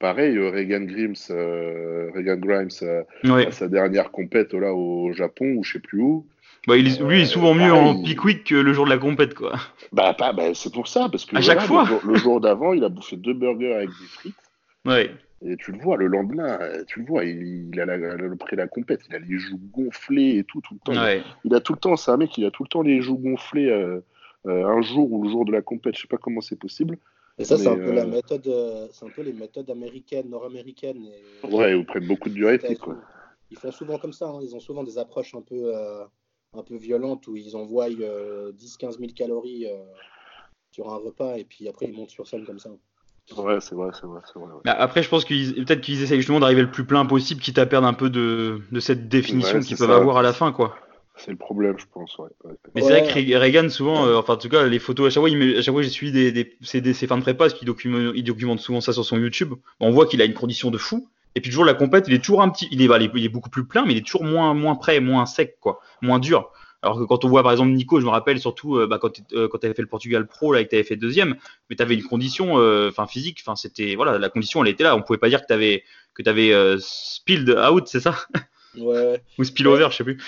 Pareil, Regan Grimes, Regan Grimes, sa dernière compète là au Japon ou je sais plus où. Bah, il lui, il est souvent mieux en pick que le jour de la compète, quoi. Bah, pas, bah c'est pour ça, parce que à chaque fois. Le, jour, d'avant, il a bouffé deux burgers avec des frites. Et tu le vois, le lendemain, tu le vois, il, il a la, le près de la compète, il a les joues gonflées et tout, tout le temps. Ouais. Il a tout le temps, c'est un mec, il a tout le temps les joues gonflées euh, euh, un jour ou le jour de la compète, je sais pas comment c'est possible. Et ça, c'est un peu la euh, méthode, c'est un peu les méthodes américaines, nord-américaines. Ouais, ils prennent beaucoup de diurétiques, quoi. Ils font souvent comme ça, hein. ils ont souvent des approches un peu un peu violentes où ils envoient 10-15 000 calories sur un repas et puis après ils montent sur scène comme ça. Ouais, c'est vrai, c'est vrai, c'est vrai. Bah, après, je pense qu'ils peut-être qu'ils essaient justement d'arriver le plus plein possible, quitte à perdre un peu de, de cette définition qu'ils peuvent avoir à la fin, quoi. C'est le problème, je pense. Ouais. Mais c'est vrai que Reagan, souvent, euh, enfin, en tout cas, les photos, à chaque fois, il à chaque fois j'ai suivi des, des, ses, ses, fins de prépa, parce qu'il documente, il documente souvent ça sur son YouTube. On voit qu'il a une condition de fou. Et puis, toujours, la compète, il est toujours un petit, il est, bah, il est beaucoup plus plein, mais il est toujours moins, moins prêt, moins sec, quoi, moins dur. Alors que quand on voit par exemple Nico, je me rappelle surtout euh, bah, quand, euh, quand tu avais fait le Portugal Pro, là, et que tu avais fait deuxième, mais tu avais une condition enfin physique, enfin c'était voilà, la condition elle était là. On pouvait pas dire que tu avais, que avais spilled out, c'est ça? Ouais. Ou spillover, je sais plus.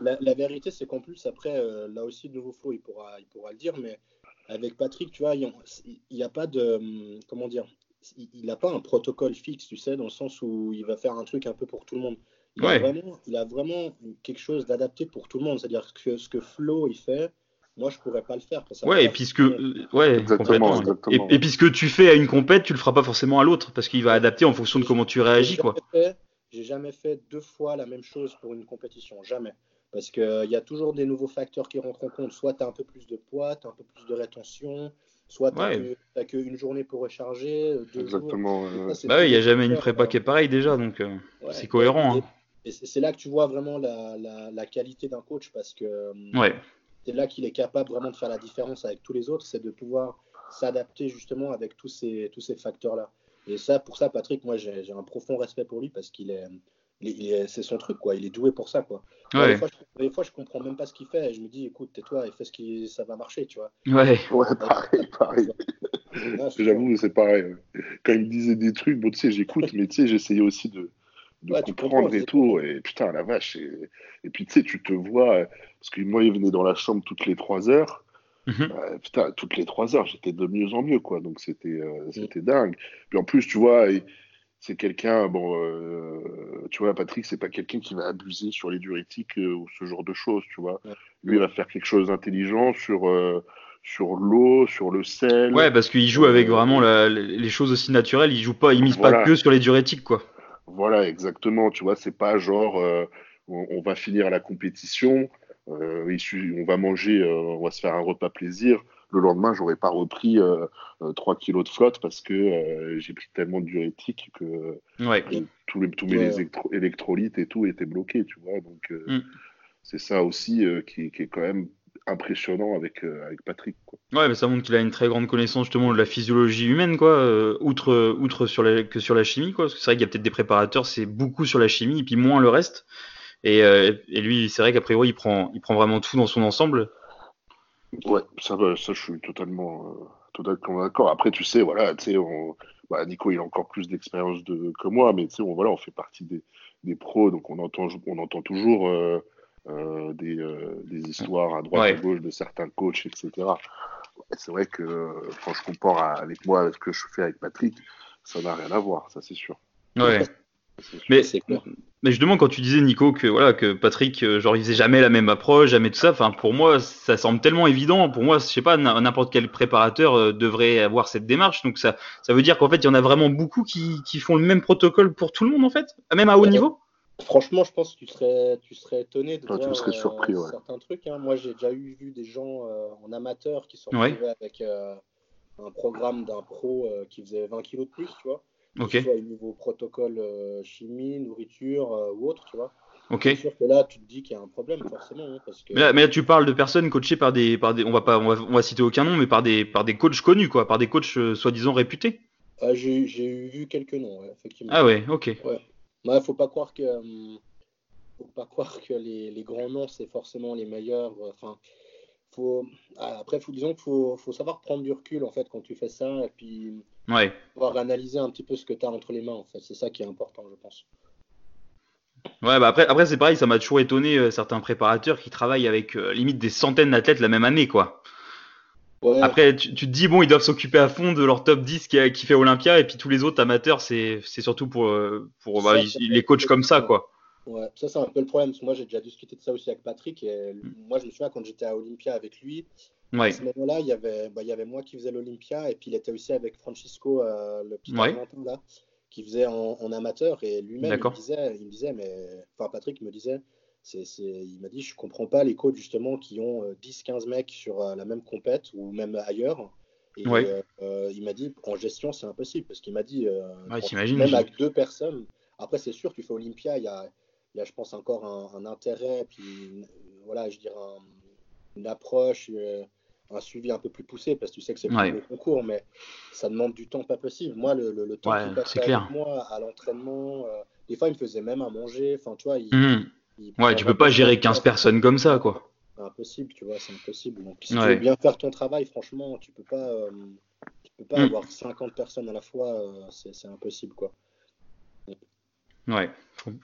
La, vérité, c'est qu'en plus, après, euh, là aussi, de nouveau Flo, il pourra, il pourra le dire, mais avec Patrick, tu vois, il n'y a, pas de. Hum, comment dire Il n'a pas un protocole fixe, tu sais, dans le sens où il va faire un truc un peu pour tout le monde. Il, a, vraiment, il a vraiment quelque chose d'adapté pour tout le monde. C'est-à-dire que ce que Flo, il fait, moi, je pourrais pas le faire. ouais, et puisque, euh, ouais, exactement, Et, puisque tu fais à une compète, tu le feras pas forcément à l'autre, parce qu'il va adapter en fonction de comment tu réagis, quoi. J'ai jamais fait deux fois la même chose pour une compétition, jamais. Parce qu'il euh, y a toujours des nouveaux facteurs qui rentrent en compte. Soit tu as un peu plus de poids, tu as un peu plus de rétention, soit tu n'as qu'une journée pour recharger. Euh, Exactement. bah oui, il n'y a jamais une prépa qui est pareille déjà, donc euh, c'est cohérent. Hein. Et, c'est là que tu vois vraiment la, la, qualité d'un coach parce que ouais. c'est là qu'il est capable vraiment de faire la différence avec tous les autres, c'est de pouvoir s'adapter justement avec tous ces, tous ces facteurs-là. Et ça, pour ça, Patrick, moi j'ai un profond respect pour lui parce qu'il est c'est son truc, quoi. Il est doué pour ça, quoi. Des, fois, je, des, fois, je, comprends même pas ce qu'il fait. Et je me dis, écoute, tais-toi et fais ce qui, ça va marcher, tu vois. Ouais. Ouais, pareil, pareil. J'avoue, c'est pareil. Quand il me disait des trucs, bon, tu sais, j'écoute, mais tu sais, j'essayais aussi de, de comprendre et tout. Et putain, la vache. Et, et puis, tu sais, tu te vois, parce que moi, il venait dans la chambre toutes les trois heures. Mhm. Euh, putain, toutes les trois heures, j'étais de mieux en mieux, quoi. Donc, c'était euh, mm. c'était dingue. Puis en plus, tu vois, c'est quelqu'un, bon, euh, tu vois, Patrick, c'est pas quelqu'un qui va abuser sur les diurétiques euh, ou ce genre de choses, tu vois. Lui, il va faire quelque chose d'intelligent sur, euh, sur l'eau, sur le sel. Ouais, parce qu'il joue avec vraiment les choses aussi naturelles. Il joue pas, il mise pas que sur les diurétiques, quoi. Voilà, exactement. Tu vois, c'est pas genre, on, va finir la compétition, on va manger, on va se faire un repas plaisir le lendemain, j'aurais pas repris 3 euh, euh, kilos de flotte parce que euh, j'ai pris tellement de diurétique que tous, les, tous mes électrolytes et tout étaient bloqués, tu vois. Donc, mm. c'est ça aussi qui, est quand même impressionnant avec, avec Patrick. Quoi. Ouais, mais ça montre qu'il a une très grande connaissance justement de la physiologie humaine, quoi, outre, outre sur la, que sur la chimie, quoi. Parce que c'est vrai qu'il y a peut-être des préparateurs, c'est beaucoup sur la chimie et puis moins le reste. Et, et lui, c'est vrai qu'a priori, il prend, il prend vraiment tout dans son ensemble. Ouais, ça, ça je suis totalement, euh, totalement d'accord. Après, tu sais, voilà, tu sais, bah, Nico, il a encore plus d'expérience de, que moi, mais tu sais, on, voilà, on fait partie des, des pros, donc on entend, on entend toujours euh, euh, des, des, histoires à droite et à gauche de certains coachs, etc. C'est vrai que quand je compare avec moi, avec ce que je fais avec Patrick, ça n'a rien à voir, ça c'est sûr. Ouais. Mais, mais justement, quand tu disais, Nico, que voilà, que Patrick, euh, genre, il faisait jamais la même approche, jamais tout ça, enfin, pour moi, ça semble tellement évident. Pour moi, je sais pas, n'importe quel préparateur euh, devrait avoir cette démarche. Donc, ça, ça veut dire qu'en fait, il y en a vraiment beaucoup qui, qui, font le même protocole pour tout le monde, en fait, même à haut niveau. Franchement, je pense que tu serais, tu serais étonné de voir surpris, euh, certains trucs. Hein. Moi, j'ai déjà eu vu des gens en amateur qui sont arrivés avec un programme d'un pro qui faisait 20 kilos de plus, tu vois. Ok. Soit au niveau protocole euh, chimie, nourriture euh, ou autre, tu vois. Ok. C'est sûr que là, tu te dis qu'il y a un problème, forcément. Hein, parce que... mais, là, mais, tu parles de personnes coachées par des, par des on va pas, on va, on va citer aucun nom, mais par des, par des coachs connus, quoi, par des coachs euh, soi-disant réputés. Ah, j'ai, j'ai vu quelques noms, effectivement. Ah ouais, ok. Ouais. Ouais, faut pas croire que, faut pas croire que les, les grands noms c'est forcément les meilleurs. Enfin, faut, ah, après, faut, disons qu'il faut, faut savoir prendre du recul en fait quand tu fais ça et puis Ouais. Pouvoir analyser un petit peu ce que tu as entre les mains, en fait. C'est ça qui est important, je pense. Ouais, bah après, après c'est pareil, ça m'a toujours étonné euh, certains préparateurs qui travaillent avec euh, limite des centaines d'athlètes la même année, quoi. Après, tu, te dis, bon, ils doivent s'occuper à fond de leur top 10 qui, qui fait Olympia, et puis tous les autres amateurs, c'est surtout pour, euh, pour bah, les coachs comme ça, quoi. Ouais, ça c'est un peu le problème, parce que moi j'ai déjà discuté de ça aussi avec Patrick, et mm. moi je me souviens quand j'étais à Olympia avec lui, Ouais. À ce moment-là, il y avait, bah, il y avait moi qui faisais l'Olympia et puis il était aussi avec Francisco, euh, le petit ouais. là, qui faisait en, amateur et lui-même il me disait, il me disait, mais enfin Patrick me disait, il m'a dit, je comprends pas les coachs justement qui ont 10-15 mecs sur la même compète ou même ailleurs. Et il m'a dit, en gestion, c'est impossible parce qu'il m'a dit, même avec deux personnes. Après, c'est sûr, tu fais Olympia, il y a, y a, je pense, encore un, intérêt, puis voilà, je dirais une approche un suivi un peu plus poussé parce que tu sais que c'est le concours, mais ça demande du temps pas possible. Moi, le, le, temps qu'il passait avec moi à l'entraînement, euh, des fois, il me faisait même à manger. Enfin, tu vois, il, mmh. ouais, tu peux pas gérer 15 personnes comme ça, quoi. Impossible, tu vois, c'est impossible. Donc, si tu veux bien faire ton travail, franchement, tu peux pas, euh, tu peux pas mmh. avoir 50 personnes à la fois, euh, c'est impossible, quoi. Ouais,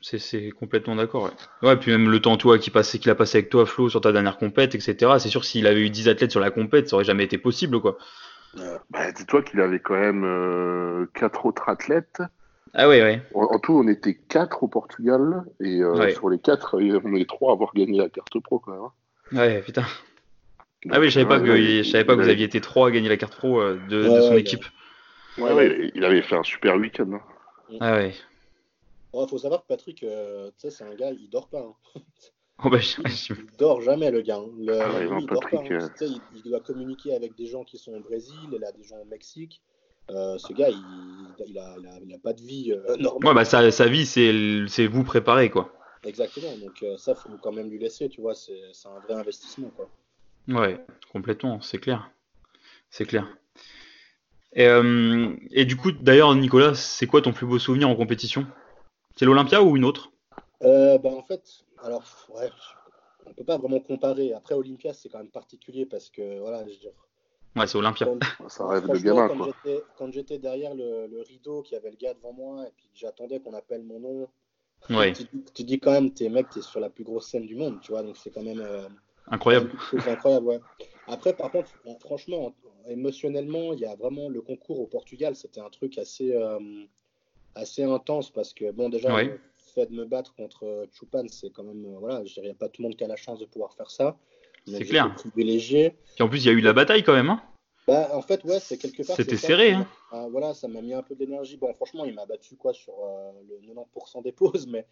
c'est complètement d'accord. Ouais. puis même le temps toi qui passait, qu'il a passé avec toi, Flo, sur ta dernière compète, etc. C'est sûr que s'il avait eu 10 athlètes sur la compète, ça aurait jamais été possible, quoi. bah, dis-toi qu'il avait quand même euh, 4 autres athlètes. Ah ouais, ouais. En, tout, on était 4 au Portugal, et euh, sur les 4, on est 3 à avoir gagné la carte pro, quand même. Hein. Ouais, putain. ah oui, je savais pas, que, je savais pas que vous aviez été 3 à gagner la carte pro euh, de, de, son équipe. Ouais, ouais, il avait fait un super week-end. Hein. Ah ouais. Il faut savoir que Patrick, euh, c'est un gars, il dort pas. Hein. Oh bah, il, dort jamais, le gars. Hein. Le, ah, il, dort pas, hein. euh. il, doit communiquer avec des gens qui sont au Brésil, il a des gens au Mexique. Euh, ce gars, il, a, pas de vie normale. Ouais, bah, sa, sa vie, c'est vous préparer, quoi. Exactement. Donc, ça, faut quand même lui laisser, tu vois. C'est un vrai investissement, quoi. Ouais, complètement, c'est clair. C'est clair. Et, et, du coup, d'ailleurs, Nicolas, c'est quoi ton plus beau souvenir en compétition? C'est l'Olympia ou une autre? Euh, ben, En fait, alors, ouais, on peut pas vraiment comparer. Après, Olympia, c'est quand même particulier parce que, voilà, je veux dire. Ouais, c'est Olympia. ça rêve de gamin, quoi. Quand j'étais derrière le, rideau, qu'il y avait le gars devant moi, et puis j'attendais qu'on appelle mon nom. Ouais. Tu, dis quand même, t'es mec, t'es sur la plus grosse scène du monde, tu vois, donc c'est quand même. Euh, incroyable. C'est incroyable, ouais. Après, par contre, franchement, émotionnellement, il y a vraiment le concours au Portugal, c'était un truc assez. Euh, assez intense parce que, bon, déjà, le fait de me battre contre euh, Chupan, c'est quand même, euh, voilà, je dirais, pas tout le monde qui a la chance de pouvoir faire ça. C'est clair. Privilégié. Et en plus, il y a eu la bataille quand même, hein bah, en fait, ouais, c'est quelque part. C'était serré, hein ah, Voilà, ça m'a mis un peu d'énergie. Bon, franchement, il m'a battu quoi sur euh, le 90% des pauses, mais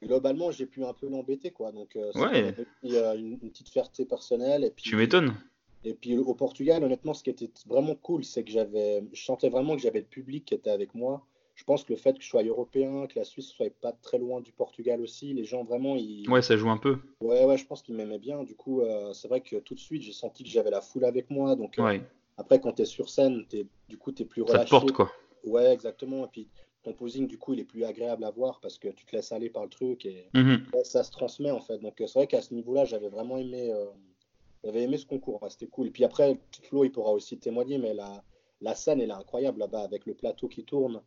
globalement, j'ai pu un peu l'embêter, quoi. Donc, ouais. une, une, petite fierté personnelle. Et puis, tu m'étonnes. Et puis au Portugal, honnêtement, ce qui était vraiment cool, c'est que j'avais, je sentais vraiment que j'avais le public qui était avec moi je pense que le fait que je sois européen, que la Suisse soit pas très loin du Portugal aussi, les gens vraiment ils. Ouais, ça joue un peu. Ouais, ouais, je pense qu'ils m'aimaient bien. Du coup, euh, c'est vrai que tout de suite j'ai senti que j'avais la foule avec moi. Donc euh, après, quand tu es sur scène, es, du coup, tu es plus relâché. Ça te porte quoi. Ouais, exactement. Et puis ton posing, du coup, il est plus agréable à voir parce que tu te laisses aller par le truc et mhm. ça se transmet en fait. Donc c'est vrai qu'à ce niveau-là, j'avais vraiment aimé, euh, j'avais aimé ce concours. C'était cool. Et puis après, Flo, il pourra aussi témoigner, mais la, la scène, elle est incroyable là-bas avec le plateau qui tourne.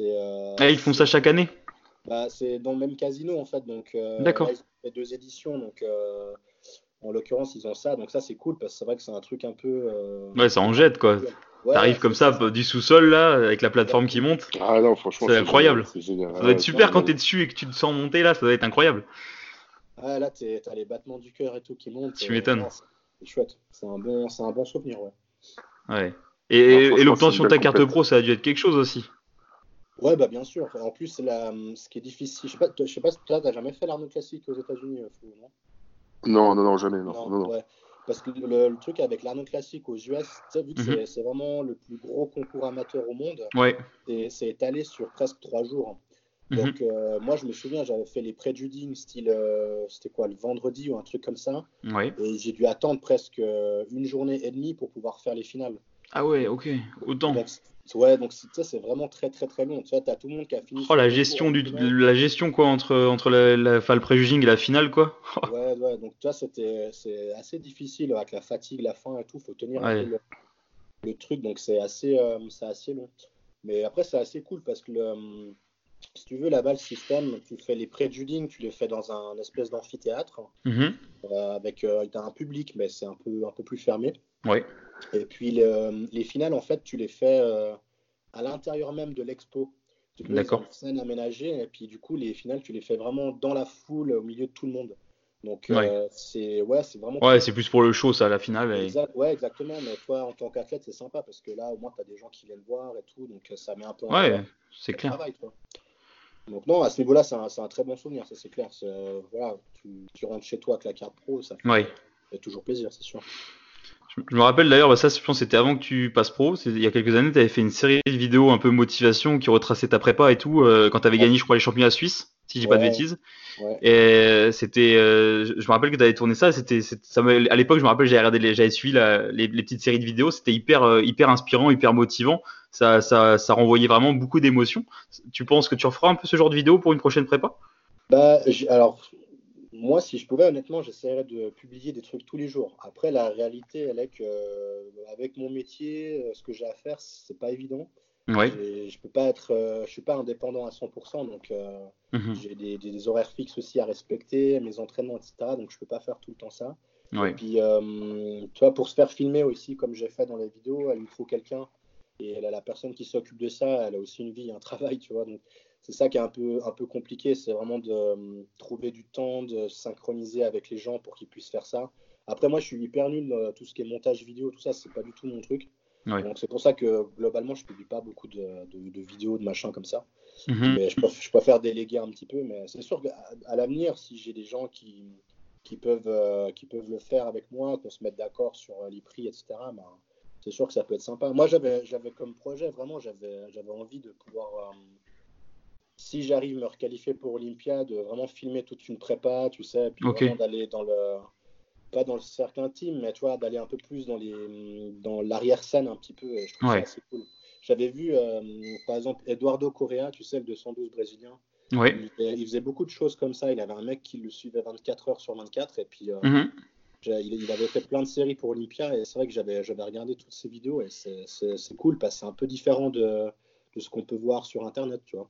Euh, ils font ça chaque année bah, C'est dans le même casino en fait. Donc, euh, D'accord. ils ont fait deux éditions. Donc, euh, en l'occurrence, ils ont ça. Donc, ça, c'est cool parce que c'est vrai que c'est un truc un peu. Ouais, ça en jette quoi. T'arrives comme ça du sous-sol là, avec la plateforme qui monte. Ah non, franchement, c'est incroyable. Ça doit être super quand t'es dessus et que tu te sens monter là, ça doit être incroyable. Ah là, t'as les battements du cœur et tout qui montent. Tu m'étonnes. C'est chouette. C'est un bon, c'est un bon souvenir, ouais. Ouais. Et, et l'obtention de ta carte pro, ça a dû être quelque chose aussi. Ouais, bah bien sûr. En plus, la, ce qui est difficile, je sais pas, je sais pas si toi, t'as jamais fait l'Arnaud classique aux États-Unis, euh, non? Non, non, non, jamais. Non, non, Ouais. Parce que le, truc avec l'Arnaud classique aux US, vu que mhm. c'est vraiment le plus gros concours amateur au monde, ouais. c'est étalé sur presque trois jours. Mhm. Donc, euh, moi, je me souviens, j'avais fait les pré-juding, style, euh, c'était quoi, le vendredi ou un truc comme ça. Ouais. Et j'ai dû attendre presque une journée et demie pour pouvoir faire les finales. Ah ouais, ok, autant. Ouais, donc c'est vraiment très très très long. Tu vois, as tout le monde qui a fini. Oh, la gestion, du, la gestion quoi, entre, entre la, la, le pré-juging et la finale, quoi. ouais, ouais, donc tu vois, c'est assez difficile avec la fatigue, la faim et tout. faut tenir un peu le, truc, donc c'est assez, euh, assez long. Mais après, c'est assez cool parce que le, si tu veux, là-bas, le système, tu fais les pré-juding, tu les fais dans un espèce d'amphithéâtre euh, avec euh, un public, mais c'est un peu, un peu plus fermé. Ouais. Et puis les finales, en fait, tu les fais euh, à l'intérieur même de l'expo. D'accord. scène aménagée, et puis du coup, les finales, tu les fais vraiment dans la foule, au milieu de tout le monde. Donc, euh, c'est ouais, c'est vraiment. Ouais, c'est plus pour le show, ça, la finale. Ouais, exactement. Mais toi, en tant qu'athlète, c'est sympa parce que là, au moins, tu as des gens qui viennent voir et tout, donc ça met un peu en Ouais, c'est clair. Donc non, à ce niveau-là, c'est un, très bon souvenir, ça c'est clair. voilà, tu, rentres chez toi avec la carte pro, ça fait, toujours plaisir, c'est sûr. Je me rappelle d'ailleurs, bah, ça je pense c'était avant que tu passes pro, il y a quelques années, tu avais fait une série de vidéos un peu motivation qui retraçait ta prépa et tout, euh, quand tu avais gagné je crois les championnats suisses, si je dis pas de bêtises. Et euh, c'était, euh, je me rappelle que tu avais tourné ça, c'était, ça à l'époque je me rappelle j'avais regardé, j'avais suivi les, petites séries de vidéos, c'était hyper, hyper inspirant, hyper motivant, ça, ça, ça renvoyait vraiment beaucoup d'émotions. Tu penses que tu referas un peu ce genre de vidéo pour une prochaine prépa? Bah, alors, moi, si je pouvais, honnêtement, j'essaierais de publier des trucs tous les jours. Après, la réalité, elle est que euh, avec mon métier, euh, ce que j'ai à faire, c'est pas évident. Oui. Je peux pas être, euh, je suis pas indépendant à 100%, donc mhm. j'ai des, horaires fixes aussi à respecter, mes entraînements, etc. Donc je peux pas faire tout le temps ça. Oui. Et puis, tu vois, pour se faire filmer aussi, comme j'ai fait dans les vidéos, il faut quelqu'un. Et la personne qui s'occupe de ça, elle a aussi une vie, un travail, tu vois. Donc c'est ça qui est un peu, un peu compliqué, c'est vraiment de euh, trouver du temps, de synchroniser avec les gens pour qu'ils puissent faire ça. Après, moi, je suis hyper nul dans tout ce qui est montage vidéo, tout ça, c'est pas du tout mon truc. Donc, c'est pour ça que globalement, je publie pas beaucoup de, de, vidéos, de machins comme ça. Mhm. Mais je, préfère, je, préfère déléguer un petit peu. Mais c'est sûr qu'à à, l'avenir, si j'ai des gens qui, qui, peuvent, euh, qui peuvent le faire avec moi, qu'on se mette d'accord sur euh, les prix, etc., ben, c'est sûr que ça peut être sympa. Moi, j'avais comme projet, vraiment, j'avais envie de pouvoir si j'arrive à me requalifier pour Olympiade, vraiment filmer toute une prépa, tu sais, puis d'aller dans le pas dans le cercle intime, mais tu vois, d'aller un peu plus dans les dans l'arrière-scène un petit peu. Et je trouve ça assez cool. J'avais vu, euh, par exemple, Eduardo Correa, tu sais, le 212 brésilien. Ouais. Il, faisait beaucoup de choses comme ça. Il avait un mec qui le suivait 24 heures sur 24. Et puis, euh, mhm. il, avait fait plein de séries pour Olympia. Et c'est vrai que j'avais regardé toutes ces vidéos. Et c'est cool parce que c'est un peu différent de, de ce qu'on peut voir sur Internet, tu vois.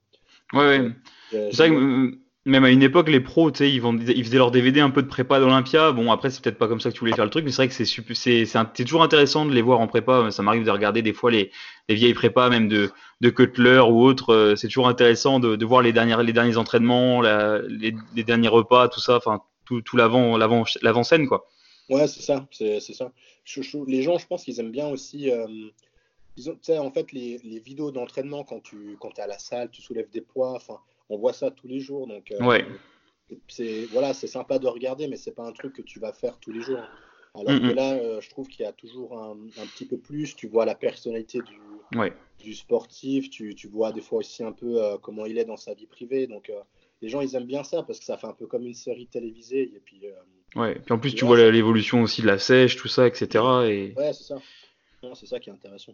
Ouais, ouais. C'est vrai que même à une époque, les pros, tu sais, ils, ils faisaient leur DVD un peu de prépa d'Olympia. Bon, après, c'est peut-être pas comme ça que tu voulais faire le truc, mais c'est vrai que c'est toujours intéressant de les voir en prépa. Ça m'arrive de regarder des fois les, les vieilles prépas, même de, de Cutler ou autre. Euh, c'est toujours intéressant de, de, voir les derniers, les derniers entraînements, la, les, les, derniers repas, tout ça, enfin, tout, tout l'avant, l'avant, l'avant scène, quoi. Ouais, c'est ça, c'est ça. les gens, je pense qu'ils aiment bien aussi. Euh, en fait, les, les vidéos d'entraînement, quand tu quand es à la salle, tu soulèves des poids, enfin, on voit ça tous les jours. Donc, euh, ouais. c'est voilà, sympa de regarder, mais c'est pas un truc que tu vas faire tous les jours. Alors que là, euh, je trouve qu'il y a toujours un, un, petit peu plus. Tu vois la personnalité du, ouais. du sportif, tu, tu, vois des fois aussi un peu euh, comment il est dans sa vie privée. Donc, les gens, ils aiment bien ça parce que ça fait un peu comme une série télévisée. Et puis, ouais, puis en plus, tu vois l'évolution aussi de la sèche, tout ça, etc. Et... Ouais, c'est ça. C'est ça qui est intéressant.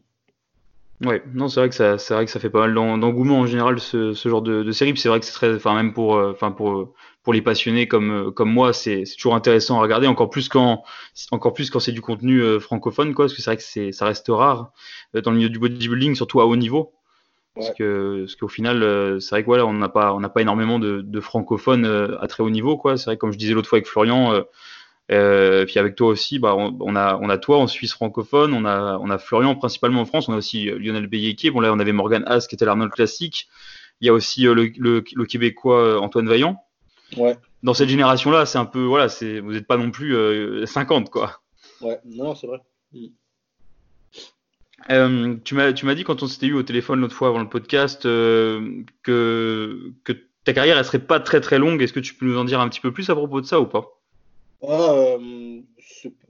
Ouais, non, c'est vrai que ça, c'est vrai que ça fait pas mal d'engouement en général ce, ce genre de, de série. c'est vrai que c'est très, enfin même pour, euh, enfin pour pour les passionnés comme euh, comme moi, c'est toujours intéressant à regarder. Encore plus quand, encore plus quand c'est du contenu euh, francophone, quoi, parce que c'est vrai que c'est, ça reste rare dans le milieu du bodybuilding, surtout à haut niveau. Parce que, parce qu'au final, c'est vrai que voilà, on n'a pas, on n'a pas énormément de, de francophones à très haut niveau, quoi. C'est vrai, comme je disais l'autre fois avec Florian euh, puis avec toi aussi, bah, on, a, on a toi en Suisse francophone, on a, on a Florian principalement en France, on a aussi euh, Lionel Beyeke. Bon là, on avait Morgan Haas qui était l'Arnold classique. Il y a aussi euh, le, le, Québécois Antoine Vaillant. Ouais. Dans cette génération-là, c'est un peu, voilà, c'est, vous n'êtes pas non plus 50 quoi. Ouais, non, c'est vrai. tu m'as, tu m'as dit quand on s'était eu au téléphone l'autre fois avant le podcast que, que ta carrière elle serait pas très très longue. Est-ce que tu peux nous en dire un petit peu plus à propos de ça ou pas? Ah, euh,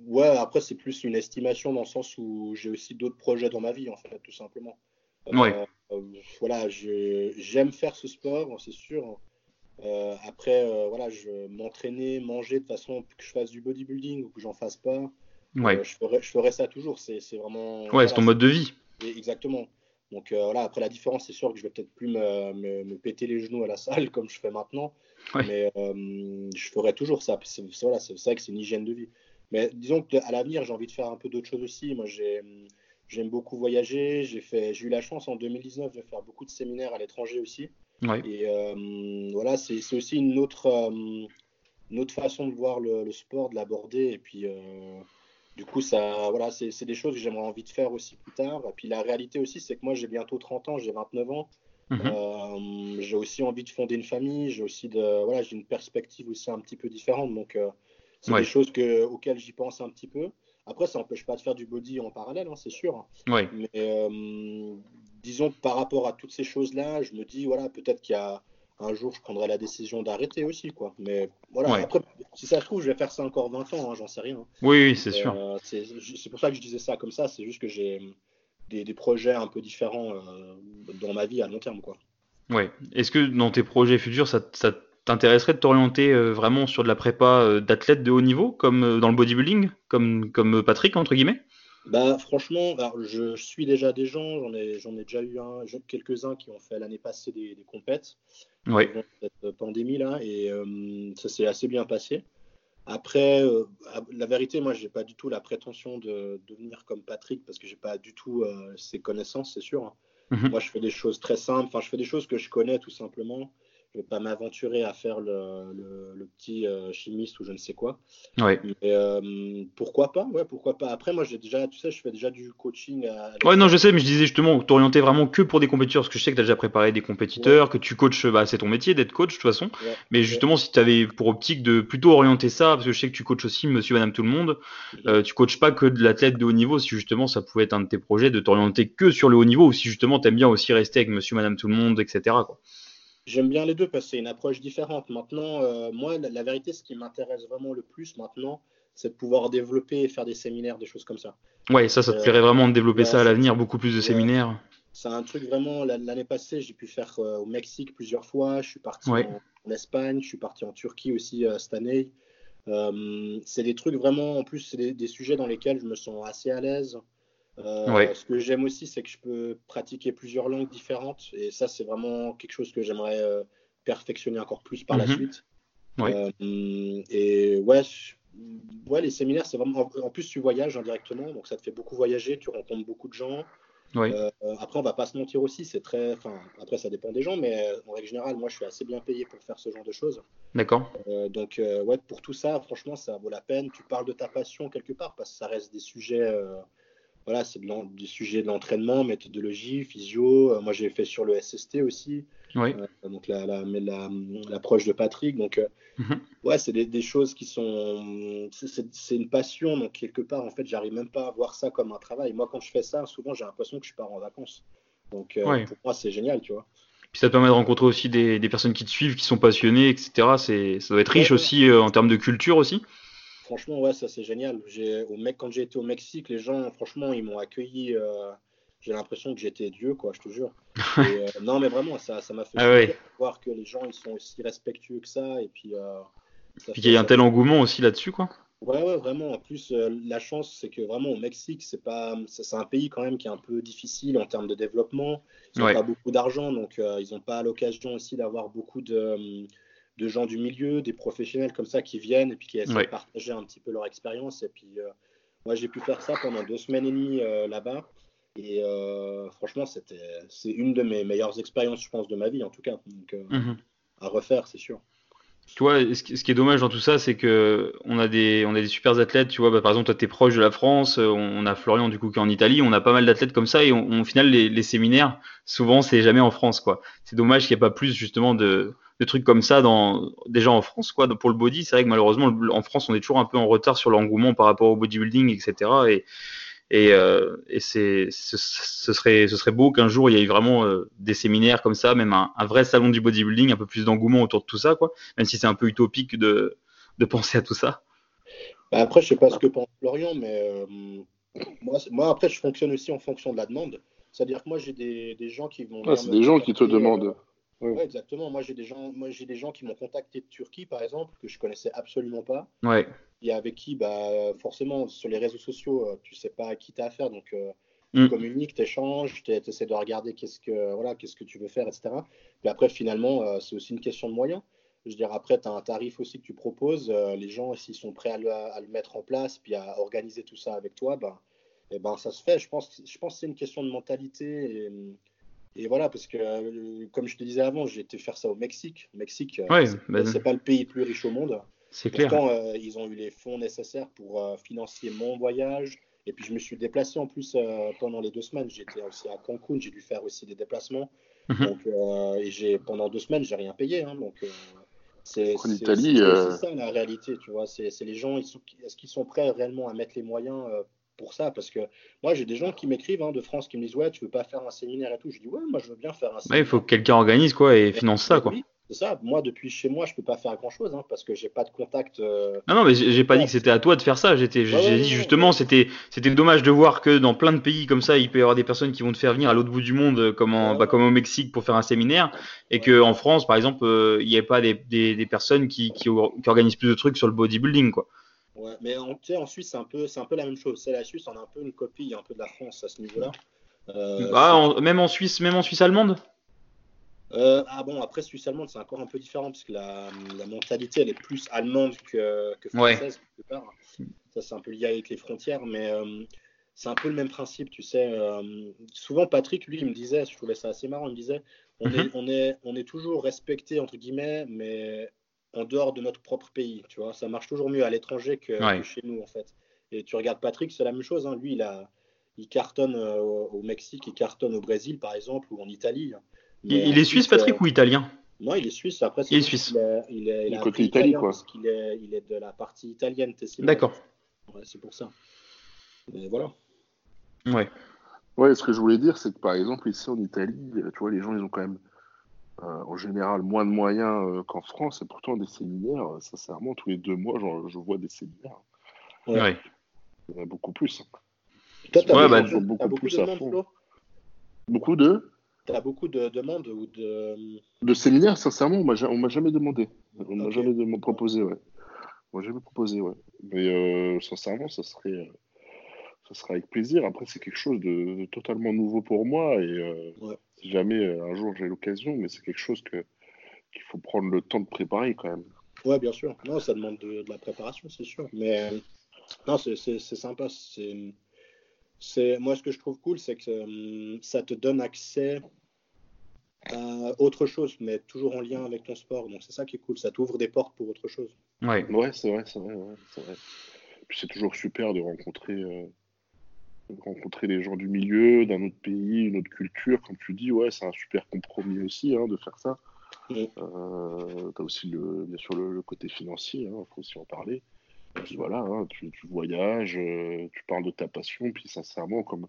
ouais, après, c'est plus une estimation dans le sens où j'ai aussi d'autres projets dans ma vie, en fait, tout simplement. Euh, ouais. Euh, voilà, j'aime faire ce sport, c'est sûr. après, voilà, je m'entraîner, manger de façon que je fasse du bodybuilding ou que j'en fasse pas. Ouais. je, ferai, je ferai ça toujours. C'est vraiment. Ouais, c'est ton mode de vie. Exactement. Donc voilà, après la différence, c'est sûr que je vais peut-être plus me, me, me, péter les genoux à la salle comme je fais maintenant. Mais euh, je ferai toujours ça. C'est voilà, vrai que c'est une hygiène de vie. Mais disons qu'à l'avenir, j'ai envie de faire un peu d'autres choses aussi. Moi, j'aime beaucoup voyager. J'ai eu la chance en 2019 de faire beaucoup de séminaires à l'étranger aussi. Et euh, voilà, c'est aussi une autre, euh, une autre façon de voir le, sport, de l'aborder. Et puis, du coup, ça, voilà, c'est des choses que j'aimerais envie de faire aussi plus tard. Et puis, la réalité aussi, c'est que moi, j'ai bientôt 30 ans, j'ai 29 ans. Mhm. Euh, j'ai aussi envie de fonder une famille, j'ai aussi de, voilà, j'ai une perspective aussi un petit peu différente. Donc, euh, c'est des choses que, auxquelles j'y pense un petit peu. Après, ça n'empêche pas de faire du body en parallèle, hein, c'est sûr. Oui. Mais euh, disons que par rapport à toutes ces choses-là, je me dis, voilà, peut-être qu'il y a un jour, je prendrai la décision d'arrêter aussi, quoi. Mais voilà, après, si ça se trouve, je vais faire ça encore 20 ans, hein, j'en sais rien. Oui, c'est sûr. C'est pour ça que je disais ça comme ça, c'est juste que j'ai des, des, projets un peu différents euh, dans ma vie à long terme, quoi. Ouais. Est-ce que dans tes projets futurs, ça, ça t'intéresserait de t'orienter euh, vraiment sur de la prépa d'athlète de haut niveau, comme dans le bodybuilding, comme, comme Patrick, entre guillemets? Bah, franchement, je, suis déjà des gens, j'en ai, j'en ai déjà eu un, quelques-uns qui ont fait l'année passée des, des compètes ouais. cette pandémie là, et euh, ça s'est assez bien passé. Après, euh, la vérité, moi, j'ai pas du tout la prétention de, devenir comme Patrick parce que j'ai pas du tout euh, ses connaissances, c'est sûr. Hein. Mhm. Moi, je fais des choses très simples. Enfin, je fais des choses que je connais tout simplement je vais pas m'aventurer à faire le, le, petit euh, chimiste ou je ne sais quoi. Ouais. Mais euh, pourquoi pas Ouais, pourquoi pas. Après, moi, j'ai déjà, tu sais, je fais déjà du coaching. À... Ouais, non, je sais, mais je disais justement, t'orienter vraiment que pour des compétiteurs, parce que je sais que tu as déjà préparé des compétiteurs, que tu coaches, bah, c'est ton métier d'être coach de toute façon. mais justement, si tu avais pour optique de plutôt orienter ça, parce que je sais que tu coaches aussi Monsieur, Madame, tout le monde, euh, tu coaches pas que de l'athlète de haut niveau, si justement ça pouvait être un de tes projets de t'orienter que sur le haut niveau, ou si justement tu aimes bien aussi rester avec Monsieur, Madame, tout le monde, etc. Quoi. J'aime bien les deux parce que c'est une approche différente. Maintenant, euh, moi, la, vérité, ce qui m'intéresse vraiment le plus maintenant, c'est de pouvoir développer et faire des séminaires, des choses comme ça. Ouais, ça, ça te plairait vraiment de développer ça à l'avenir, beaucoup plus de séminaires. C'est un truc vraiment, l'année passée, j'ai pu faire euh, au Mexique plusieurs fois, je suis parti en, Espagne, je suis parti en Turquie aussi euh, cette année. c'est des trucs vraiment, en plus, c'est des, des, sujets dans lesquels je me sens assez à l'aise. Euh, ce que j'aime aussi, c'est que je peux pratiquer plusieurs langues différentes. Et ça, c'est vraiment quelque chose que j'aimerais euh, perfectionner encore plus par la mhm. suite. Euh, et ouais, ouais, les séminaires, c'est vraiment. En plus, tu voyages indirectement, donc ça te fait beaucoup voyager, tu rencontres beaucoup de gens. après, on va pas se mentir aussi, c'est très. Enfin, après, ça dépend des gens, mais en règle générale, moi, je suis assez bien payé pour faire ce genre de choses. D'accord. donc, ouais, pour tout ça, franchement, ça vaut la peine. Tu parles de ta passion quelque part, parce que ça reste des sujets voilà, c'est du sujet de l'entraînement, méthodologie, physio. Euh, moi, j'ai fait sur le SST aussi. Oui. Euh, donc, l'approche la, de Patrick. Donc, euh, mhm. ouais, c'est des, choses qui sont. C'est une passion. Donc, quelque part, en fait, j'arrive même pas à voir ça comme un travail. Moi, quand je fais ça, souvent, j'ai l'impression que je pars en vacances. Donc, pour moi, c'est génial, tu vois. Puis ça te permet de rencontrer aussi des, personnes qui te suivent, qui sont passionnées, etc. Ça doit être riche aussi en termes de culture aussi franchement, ouais, ça c'est génial. Au mec, quand j'ai été au Mexique, les gens, franchement, ils m'ont accueilli. Euh, j'ai l'impression que j'étais Dieu, quoi, je te jure. Euh, non, mais vraiment, ça, ça m'a fait ah voir que les gens, ils sont aussi respectueux que ça. Et puis, euh, qu'il y a un tel engouement aussi là-dessus, quoi. Ouais, ouais, vraiment. En plus, la chance, c'est que vraiment au Mexique, c'est pas, c'est un pays quand même qui est un peu difficile en termes de développement. Ils n'ont pas beaucoup d'argent, donc ils n'ont pas l'occasion aussi d'avoir beaucoup de de gens du milieu, des professionnels comme ça qui viennent et puis qui essaient de partager un petit peu leur expérience. Et puis, euh, moi, j'ai pu faire ça pendant deux semaines et demie euh, là-bas. Et euh, franchement, c'était, c'est une de mes meilleures expériences, je pense, de ma vie, en tout cas. Donc, mhm. à refaire, c'est sûr. Tu vois, ce qui est dommage dans tout ça, c'est que on a des, on a des super athlètes. Tu vois, bah, par exemple, toi, tu es proche de la France. On a Florian, du coup, qui est en Italie. On a pas mal d'athlètes comme ça. Et au final, les, les, séminaires, souvent, c'est jamais en France. quoi. C'est dommage qu'il n'y ait pas plus, justement, de, de trucs comme ça dans déjà en France quoi. Pour le body c'est vrai que malheureusement en France on est toujours un peu en retard sur l'engouement par rapport au bodybuilding etc et et, euh, et c'est ce, serait ce serait beau qu'un jour il y ait vraiment euh, des séminaires comme ça même un, vrai salon du bodybuilding un peu plus d'engouement autour de tout ça quoi. Même si c'est un peu utopique de, de penser à tout ça. Bah, après je sais pas ce que pense Florian mais euh, moi, moi après je fonctionne aussi en fonction de la demande. C'est à dire que moi j'ai des, des, gens qui vont ah, c'est des gens qui te demandent oui, exactement. Moi, j'ai des gens, moi, j'ai des gens qui m'ont contacté de Turquie, par exemple, que je connaissais absolument pas. Ouais. Et avec qui, bah, forcément, sur les réseaux sociaux, euh, tu sais pas à qui tu as affaire, donc euh, tu mm. communiques, tu échanges, tu essaies de regarder qu'est-ce que, voilà, qu'est-ce que tu veux faire, etc. Puis après, finalement, euh, c'est aussi une question de moyens. Je veux dire, après, tu as un tarif aussi que tu proposes. les gens, s'ils sont prêts à le, mettre en place, puis à organiser tout ça avec toi, ben, et ben, ça se fait. Je pense, je pense que c'est une question de mentalité. Et, et voilà, parce que euh, comme je te disais avant, j'ai été faire ça au Mexique. Mexique, euh, bah, c'est pas le pays le plus riche au monde. C'est clair. Pourtant, euh, ils ont eu les fonds nécessaires pour financer mon voyage. Et puis je me suis déplacé en plus pendant les deux semaines. J'étais aussi à Cancun, j'ai dû faire aussi des déplacements. Mhm. Donc, et j'ai pendant deux semaines, j'ai rien payé. Hein, donc c'est ça la réalité, tu vois. C'est les gens, est-ce qu'ils sont prêts réellement à mettre les moyens pour ça parce que moi j'ai des gens qui m'écrivent hein, de France qui me disent ouais tu veux pas faire un séminaire et tout je dis ouais moi je veux bien faire un séminaire il faut que quelqu'un organise quoi et finance ça quoi C'est ça. Moi, depuis chez moi, je peux pas faire grand chose hein, parce que j'ai pas de contact. Euh, non, non, mais j'ai pas dit que c'était à toi de faire ça. J'étais, j'ai dit justement, c'était, c'était dommage de voir que dans plein de pays comme ça, il peut y avoir des personnes qui vont te faire venir à l'autre bout du monde, comme, bah, comme au Mexique, pour faire un séminaire, et que en France, par exemple, euh, il n'y ait pas des, des, personnes qui, qui, organisent plus de trucs sur le bodybuilding, quoi. Ouais, mais en, en Suisse, c'est un peu, c'est un peu la même chose. C'est la Suisse, on a un peu une copie, un peu de la France à ce niveau-là. Euh, ah, même en Suisse, même en Suisse allemande? Euh, ah bon, après Suisse allemande, c'est encore un peu différent parce que la, mentalité, elle est plus allemande que, française. Ça, c'est un peu lié avec les frontières, mais euh, c'est un peu le même principe, tu sais. Euh, souvent, Patrick, lui, il me disait, je trouvais ça assez marrant, il me disait, on, est, mhm. on, est, on est toujours respecté, entre guillemets, mais en dehors de notre propre pays, tu vois. Ça marche toujours mieux à l'étranger que, chez nous, en fait. Et tu regardes Patrick, c'est la même chose. Hein. Lui, il, a, il cartonne au Mexique, il cartonne au Brésil, par exemple, ou en Italie. Il, est suisse, Patrick, ou italien? Non, il est suisse. Après, il est suisse. Il est, il côté Italie, quoi. Parce qu'il est, il est de la partie italienne, D'accord. Ouais, c'est pour ça. Mais voilà. Ouais. Ouais, ce que je voulais dire, c'est que par exemple, ici en Italie, tu vois, les gens, ils ont quand même, euh, en général, moins de moyens euh, qu'en France. Et pourtant, des séminaires, euh, sincèrement, tous les deux mois, genre, je vois des séminaires. Ouais. Il y en a beaucoup plus. Toi, ouais, bah, beaucoup, beaucoup plus de à fond. Beaucoup de? Tu as beaucoup de demandes ou de. De séminaires, sincèrement, on m'a jamais demandé. On m'a jamais proposé, ouais. On m'a jamais proposé, ouais. Mais euh, sincèrement, ça serait, euh, ça serait avec plaisir. Après, c'est quelque chose de, totalement nouveau pour moi. Et euh, si jamais un jour j'ai l'occasion, mais c'est quelque chose que qu'il faut prendre le temps de préparer quand même. Ouais, bien sûr. Non, ça demande de, de la préparation, c'est sûr. Mais non, c'est sympa. C'est c'est moi ce que je trouve cool, c'est que hum, ça te donne accès à autre chose, mais toujours en lien avec ton sport. Donc c'est ça qui est cool, ça t'ouvre des portes pour autre chose. Ouais, ouais c'est vrai, c'est vrai, Puis c'est toujours super de rencontrer, euh, rencontrer les gens du milieu, d'un autre pays, une autre culture. Comme tu dis, ouais, c'est un super compromis aussi hein, de faire ça. Euh, tu as aussi le, bien sûr le, côté financier, il hein, faut aussi en parler. Puis voilà, hein, tu, voyages, euh, tu parles de ta passion, puis sincèrement, comme,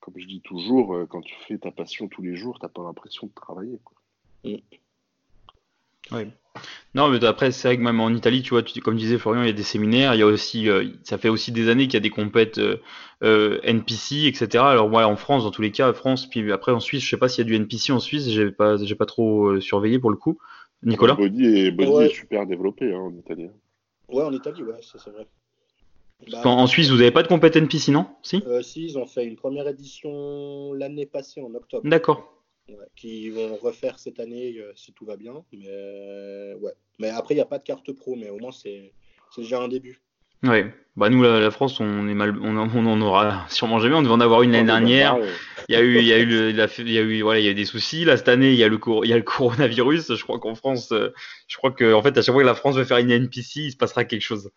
comme je dis toujours, euh, quand tu fais ta passion tous les jours, tu n'as pas l'impression de travailler. Quoi. Mm. Oui. Non, mais après, c'est vrai que même en Italie, tu vois, tu, comme disait Florian, il y a des séminaires, il y a aussi, euh, ça fait aussi des années qu'il y a des compètes NPC, etc. Alors, moi, en France, dans tous les cas, France, puis après en Suisse, je sais pas s'il y a du NPC en Suisse, j'ai pas, j'ai pas trop surveillé pour le coup. Nicolas? Body est, body est super développé hein, en Italie. Ouais, en Italie, ouais, ça c'est vrai. Bah, en Suisse, vous n'avez pas de compétence PC, non? Si? Euh, Si, ils ont fait une première édition l'année passée, en octobre. D'accord. Ouais, qui vont refaire cette année euh, si tout va bien. Mais, euh, ouais. mais après, il n'y a pas de carte pro, mais au moins, c'est déjà un début. Ouais, bah nous la, France on est mal, on, on, en aura sûrement jamais. On devait en avoir une l'année dernière. Il y a eu, il y a eu, le, il y a eu, voilà, il y a des soucis. Là cette année il y a le, il y a le coronavirus. Je crois qu'en France, euh, je crois que en fait à chaque fois que la France veut faire une NPC, il se passera quelque chose.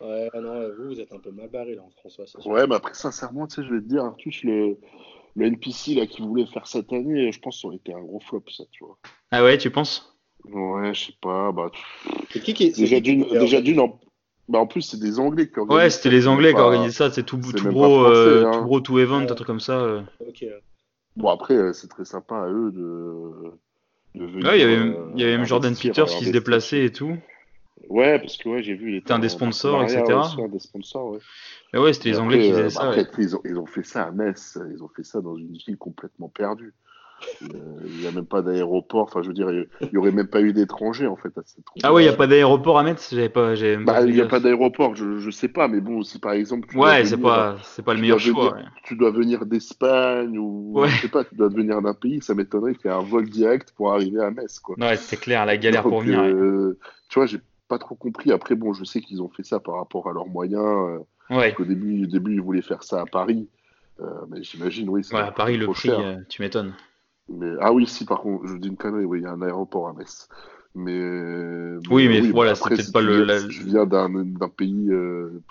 Ouais, non, vous vous êtes un peu mal barré là en France. Ouais, mais après sincèrement, tu sais, je vais te dire, Artus, le, le NPC là qui voulait faire cette année, je pense que ça aurait été un gros flop ça, tu vois. Ah ouais, tu penses? Ouais, je sais pas. Bah, qui qui, déjà d'une, déjà d'une, bah en plus, c'est des Anglais qui organisent Ouais, c'était les Anglais qui organisaient ça. C'est tout, tout, gros, euh, hein. tout gros, tout event, un truc comme ça. Euh. Bon, après, euh, c'est très sympa à eux de. de venir, ouais, il y avait, il y avait même Jordan Peters qui se déplaçait et tout. Ouais, parce que ouais, j'ai vu. C'était un des sponsors, etc. un des sponsors, ouais. Mais ouais, c'était les Anglais qui faisaient ça. Après, ils, ont, ils ont fait ça à Metz. Ils ont fait ça dans une ville complètement perdue. Euh, il n'y a même pas d'aéroport. Enfin, je veux dire, il n'y aurait même pas eu d'étrangers en fait. À cette ah ouais, il n'y a pas d'aéroport à Metz? J'avais pas. Bah, il n'y a pas d'aéroport, je, je sais pas, mais bon, si par exemple. Tu ouais, c'est pas, c'est pas le meilleur choix. Tu dois venir d'Espagne ou je sais pas, tu dois venir d'un pays, ça m'étonnerait qu'il y ait un vol direct pour arriver à Metz, quoi. Ouais, c'est clair, la galère pour venir. Euh, tu vois, j'ai pas trop compris. Après, bon, je sais qu'ils ont fait ça par rapport à leurs moyens. Euh, ouais. Au début, au début, ils voulaient faire ça à Paris. mais j'imagine, oui. Ouais, à Paris, le prix, tu m'étonnes. Mais, ah oui, si, par contre, je dis une connerie, oui, il y a un aéroport à Metz. Mais, oui, mais, voilà, c'est peut-être pas le. Je viens d'un pays euh,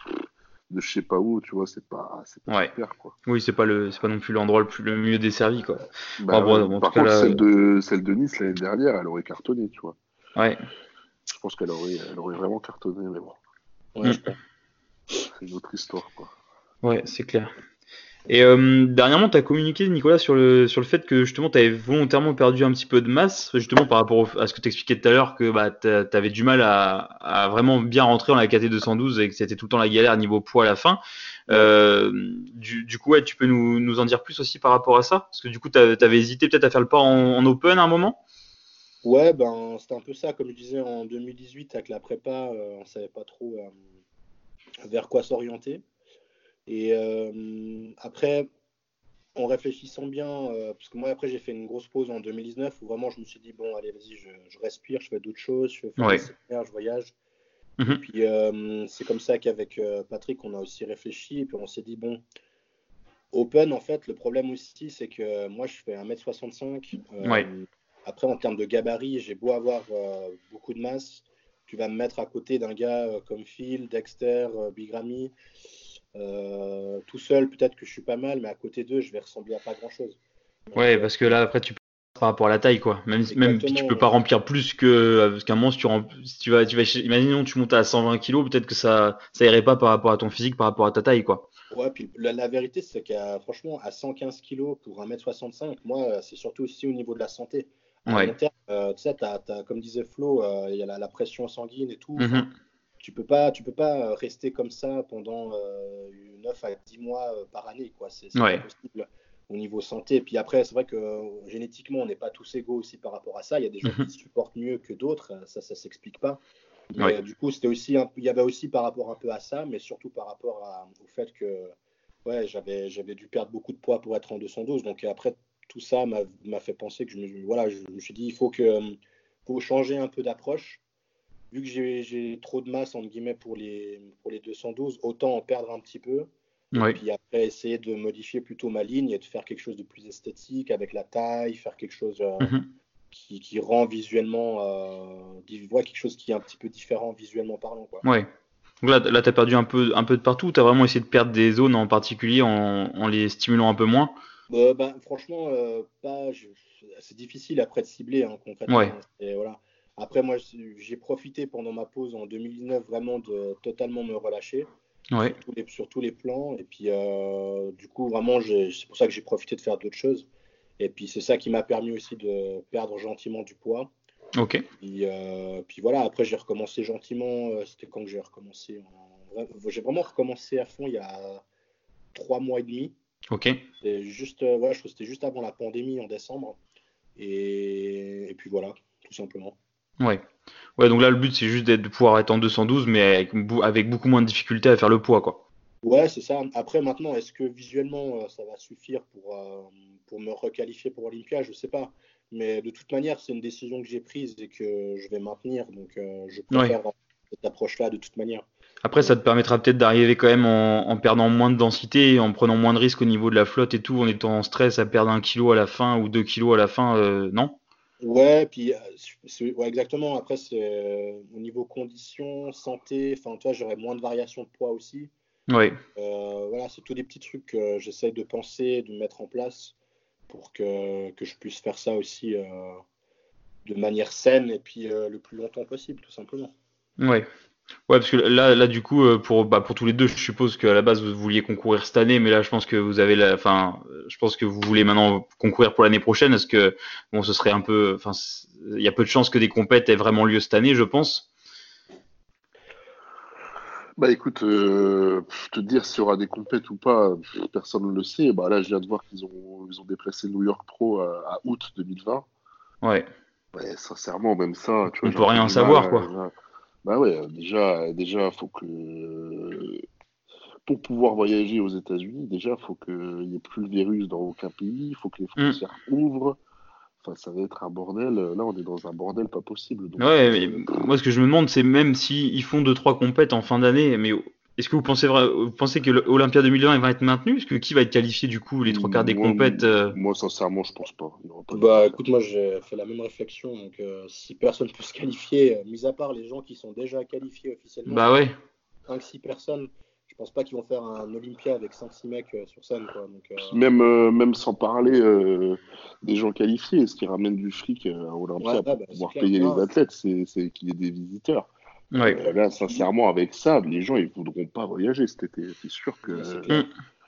de je sais pas où, tu vois, c'est pas, pas super, quoi. Oui, c'est pas, le, pas non plus l'endroit le, plus, le mieux desservi, quoi. Bah, par contre, celle, de, celle de Nice l'année dernière, elle aurait cartonné, tu vois. Ouais. Je pense qu'elle aurait, elle aurait vraiment cartonné, mais bon. Ouais, mm. C'est une autre histoire, quoi. Ouais, c'est clair. Et euh, dernièrement, tu as communiqué, Nicolas, sur le, sur le fait que justement, tu avais volontairement perdu un petit peu de masse, justement par rapport à ce que tu expliquais tout à l'heure, que bah, tu avais du mal à, à, vraiment bien rentrer dans la KT 212 et que c'était tout le temps la galère niveau poids à la fin. Euh, du, du, coup, ouais, tu peux nous, nous, en dire plus aussi par rapport à ça? Parce que du coup, tu avais hésité peut-être à faire le pas en, en, open à un moment? Ouais, ben, c'était un peu ça, comme je disais en 2018 avec la prépa, euh, on savait pas trop euh, vers quoi s'orienter. Et euh, après, en réfléchissant bien, parce que moi après j'ai fait une grosse pause en 2019 où vraiment je me suis dit bon allez vas-y je, je, respire, je fais d'autres choses, je fais ouais. je voyage. Mm -hmm. Et puis c'est comme ça qu'avec Patrick on a aussi réfléchi et puis on s'est dit bon Open en fait le problème aussi c'est que moi je fais 1m65. Ouais. Après en termes de gabarit j'ai beau avoir euh, beaucoup de masse, tu vas me mettre à côté d'un gars comme Phil, Dexter, Big Ramy. Euh, tout seul, peut-être que je suis pas mal, mais à côté d'eux, je vais ressembler à pas grand-chose. Ouais, parce que là, après, tu peux par rapport à la taille, quoi. Même, même si tu peux pas remplir plus que qu'un monstre, tu, si tu vas, tu vas, imaginons tu montes à 120 kg, peut-être que ça, ça irait pas par rapport à ton physique, par rapport à ta taille, quoi. Ouais, puis la, la vérité, c'est qu'à franchement, à 115 kg pour 1m65, moi, c'est surtout aussi au niveau de la santé. Ouais. terme, euh, tu sais, comme disait Flo, il euh, y a la, la, pression sanguine et tout. Mm -hmm tu peux pas tu peux pas rester comme ça pendant euh, 9 à 10 mois euh, par année quoi c'est ouais. possible au niveau santé et puis après c'est vrai que euh, génétiquement on n'est pas tous égaux aussi par rapport à ça il y a des gens Mhm. qui supportent mieux que d'autres ça ça s'explique pas mais, Ouais. euh, du coup c'était aussi il y avait aussi par rapport un peu à ça mais surtout par rapport à- au fait que ouais j'avais j'avais dû perdre beaucoup de poids pour être en 212 donc après tout ça m'a fait penser que je me voilà je, je me suis dit il faut que euh, faut changer un peu d'approche vu que j'ai trop de masse entre guillemets pour les pour les 212, autant en perdre un petit peu. Et Ouais. puis après essayer de modifier plutôt ma ligne et de faire quelque chose de plus esthétique avec la taille, faire quelque chose euh, Mhm. qui, qui rend visuellement, euh, ouais, quelque chose qui est un petit peu différent visuellement parlant quoi. Ouais. Donc là, là tu as perdu un peu, un peu de partout. Tu as vraiment essayé de perdre des zones en particulier en, en les stimulant un peu moins. Euh, ben, franchement, euh, pas, je- c'est difficile après de cibler hein, concrètement. Ouais. Et voilà. Après moi j'ai profité pendant ma pause en 2019 vraiment de totalement me relâcher. Ouais. sur tous les, sur tous les plans. Et puis, euh, du coup, vraiment, j'ai- c'est pour ça que j'ai profité de faire d'autres choses. Et puis, c'est ça qui m'a permis aussi de perdre gentiment du poids. Ok. Puis, euh, puis voilà, après, j'ai recommencé gentiment. C'était quand que j'ai recommencé en... J'ai vraiment recommencé à fond il y a trois mois et demi. Ok. C'était juste, euh, ouais, je crois que c'était juste avant la pandémie en décembre. Et, et puis voilà, tout simplement. Ouais. Ouais, donc là, le but, c'est juste de pouvoir être en 212, mais avec, beaucoup moins de difficulté à faire le poids, quoi. Ouais, c'est ça. Après, maintenant, est-ce que visuellement, euh, ça va suffire pour, euh, pour me requalifier pour Olympia? Je sais pas. Mais de toute manière, c'est une décision que j'ai prise et que je vais maintenir. Donc, euh, je préfère cette approche-là de toute manière. Après, ça te permettra peut-être d'arriver quand même en, en perdant moins de densité, en prenant moins de risques au niveau de la flotte et tout, en étant en stress à perdre un kilo à la fin ou deux kilos à la fin, euh, non? Ouais, puis euh, ouais, exactement. Après, euh, au niveau conditions, santé. Enfin, toi, j'aurais moins de variations de poids aussi. Ouais. Euh, voilà, c'est tous des petits trucs que j'essaye de penser, de mettre en place pour que, que je puisse faire ça aussi de manière saine et puis le plus longtemps possible, tout simplement. Ouais. Ouais, parce que là, là du coup, euh, pour, bah, pour tous les deux, je suppose qu'à la base, vous vouliez concourir cette année, mais là, je pense que vous avez la, enfin, je pense que vous voulez maintenant concourir pour l'année prochaine. Est-ce que, bon, ce serait un peu, enfin, il y a peu de chances que des compètes aient vraiment lieu cette année, je pense. Bah écoute, euh, te dire s'il y aura des compètes ou pas, personne ne le sait. Bah là, je viens de voir qu'ils ont, ils ont déplacé New York Pro à, à août 2020. Ouais. Ouais, sincèrement, même ça, tu vois, On peut rien savoir, quoi. euh, Bah ouais, déjà, déjà, faut que pour pouvoir voyager aux États-Unis, déjà, faut qu'il n'y ait plus le virus dans aucun pays, il faut que les Mm. frontières ouvrent. Enfin, ça va être un bordel. Là, on est dans un bordel pas possible. Donc, Ouais, mais moi, ce que je me demande, c'est même si ils font deux, trois compètes en fin d'année, mais est-ce que vous pensez, vous pensez que l'Olympia 2020 il va être maintenu? Est-ce que qui va être qualifié, du coup, les trois quarts des compètes? euh, moi, sincèrement, je pense pas. Bah écoute, moi j'ai fait la même réflexion. Donc euh, si personne peut se qualifier, euh, mis à part les gens qui sont déjà qualifiés officiellement, Bah ouais. 5-6 personnes, je pense pas qu'ils vont faire un Olympia avec 5-6 mecs euh, sur scène. Quoi. Donc, euh, Même, euh, même sans parler euh, des gens qualifiés, ce qui ramène du fric à Olympia Ouais, pour bah, pouvoir c'est clair. payer les athlètes, c'est qu'il y ait des visiteurs. Ouais. Euh, là, sincèrement, avec ça, les gens ils voudront pas voyager cet été. C'est sûr que Ouais.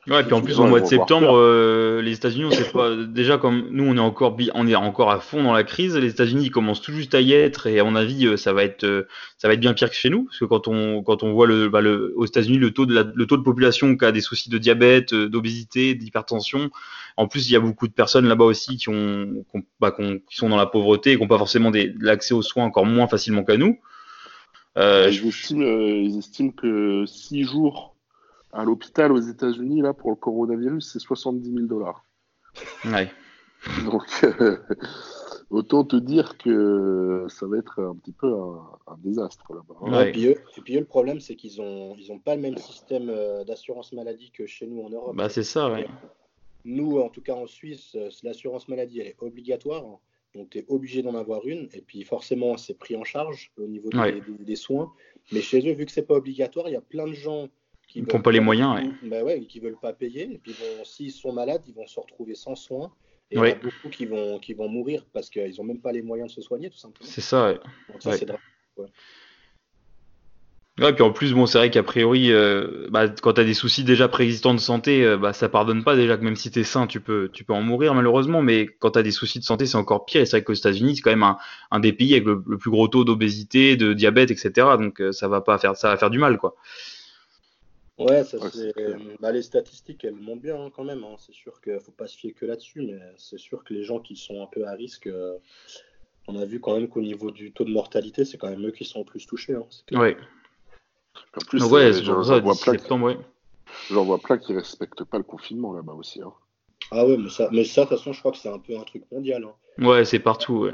Ouais, puis en plus au mois de septembre, euh, les États-Unis, on sait pas. Déjà, comme nous, on est encore, on est encore à fond dans la crise. Les États-Unis commencent tout juste à y être, et à mon avis, euh, ça va être, euh, ça va être bien pire que chez nous, parce que quand on, quand on voit le, bah, le aux États-Unis le taux de la, le taux de population qui a des soucis de diabète, d'obésité, d'hypertension. En plus, il y a beaucoup de personnes là-bas aussi qui ont, qui, bah, qui sont dans la pauvreté et qui n'ont pas forcément l'accès aux soins encore moins facilement qu'à nous. Euh, je... ils estiment que 6 jours à l'hôpital aux États-Unis, là, pour le coronavirus, c'est 70 000 dollars. Ouais. Donc, euh, autant te dire que ça va être un petit peu un, désastre là-bas. Et, puis le problème, c'est qu'ils n'ont ils ont pas le même système euh, d'assurance maladie que chez nous en Europe. Bah, c'est ça, ouais. Nous, en tout cas en Suisse, euh, l'assurance maladie, elle est obligatoire. Donc, tu es obligé d'en avoir une. Et puis, forcément, c'est pris en charge au niveau des, des, soins. Mais chez eux, vu que c'est pas obligatoire, il y a plein de gens qui n'ont pas les moyens. Bah ouais, qui veulent pas payer. Et puis, s'ils sont malades, ils vont se retrouver sans soins. Et il y a beaucoup qui vont, qui vont mourir parce qu'ils n'ont même pas les moyens de se soigner, tout simplement. C'est ça, Donc, ça, c'est Ouais, puis en plus, bon, c'est vrai qu'a priori, euh, bah, quand tu as des soucis déjà préexistants de santé, euh, bah, ça pardonne pas déjà que même si tu es sain, tu peux, tu peux en mourir malheureusement, mais quand tu as des soucis de santé, c'est encore pire. Et c'est vrai qu'aux États-Unis, c'est quand même un, un, des pays avec le, plus gros taux d'obésité, de diabète, etc. Donc euh, ça va pas faire, ça va faire du mal, quoi. Ouais, ça, c'est... Bah, les statistiques, elles montent bien hein, quand même. Hein. C'est sûr qu'il faut pas se fier que là-dessus, mais c'est sûr que les gens qui sont un peu à risque, on a vu quand même qu'au niveau du taux de mortalité, c'est quand même eux qui sont le plus touchés. Hein. Ouais. En plus, ouais, j'en vois, plein J'en vois plein qui respectent pas le confinement là-bas aussi. Hein. Ah ouais, mais ça, mais ça, de toute façon, je crois que c'est un peu un truc mondial. Hein. Ouais, c'est partout, ouais.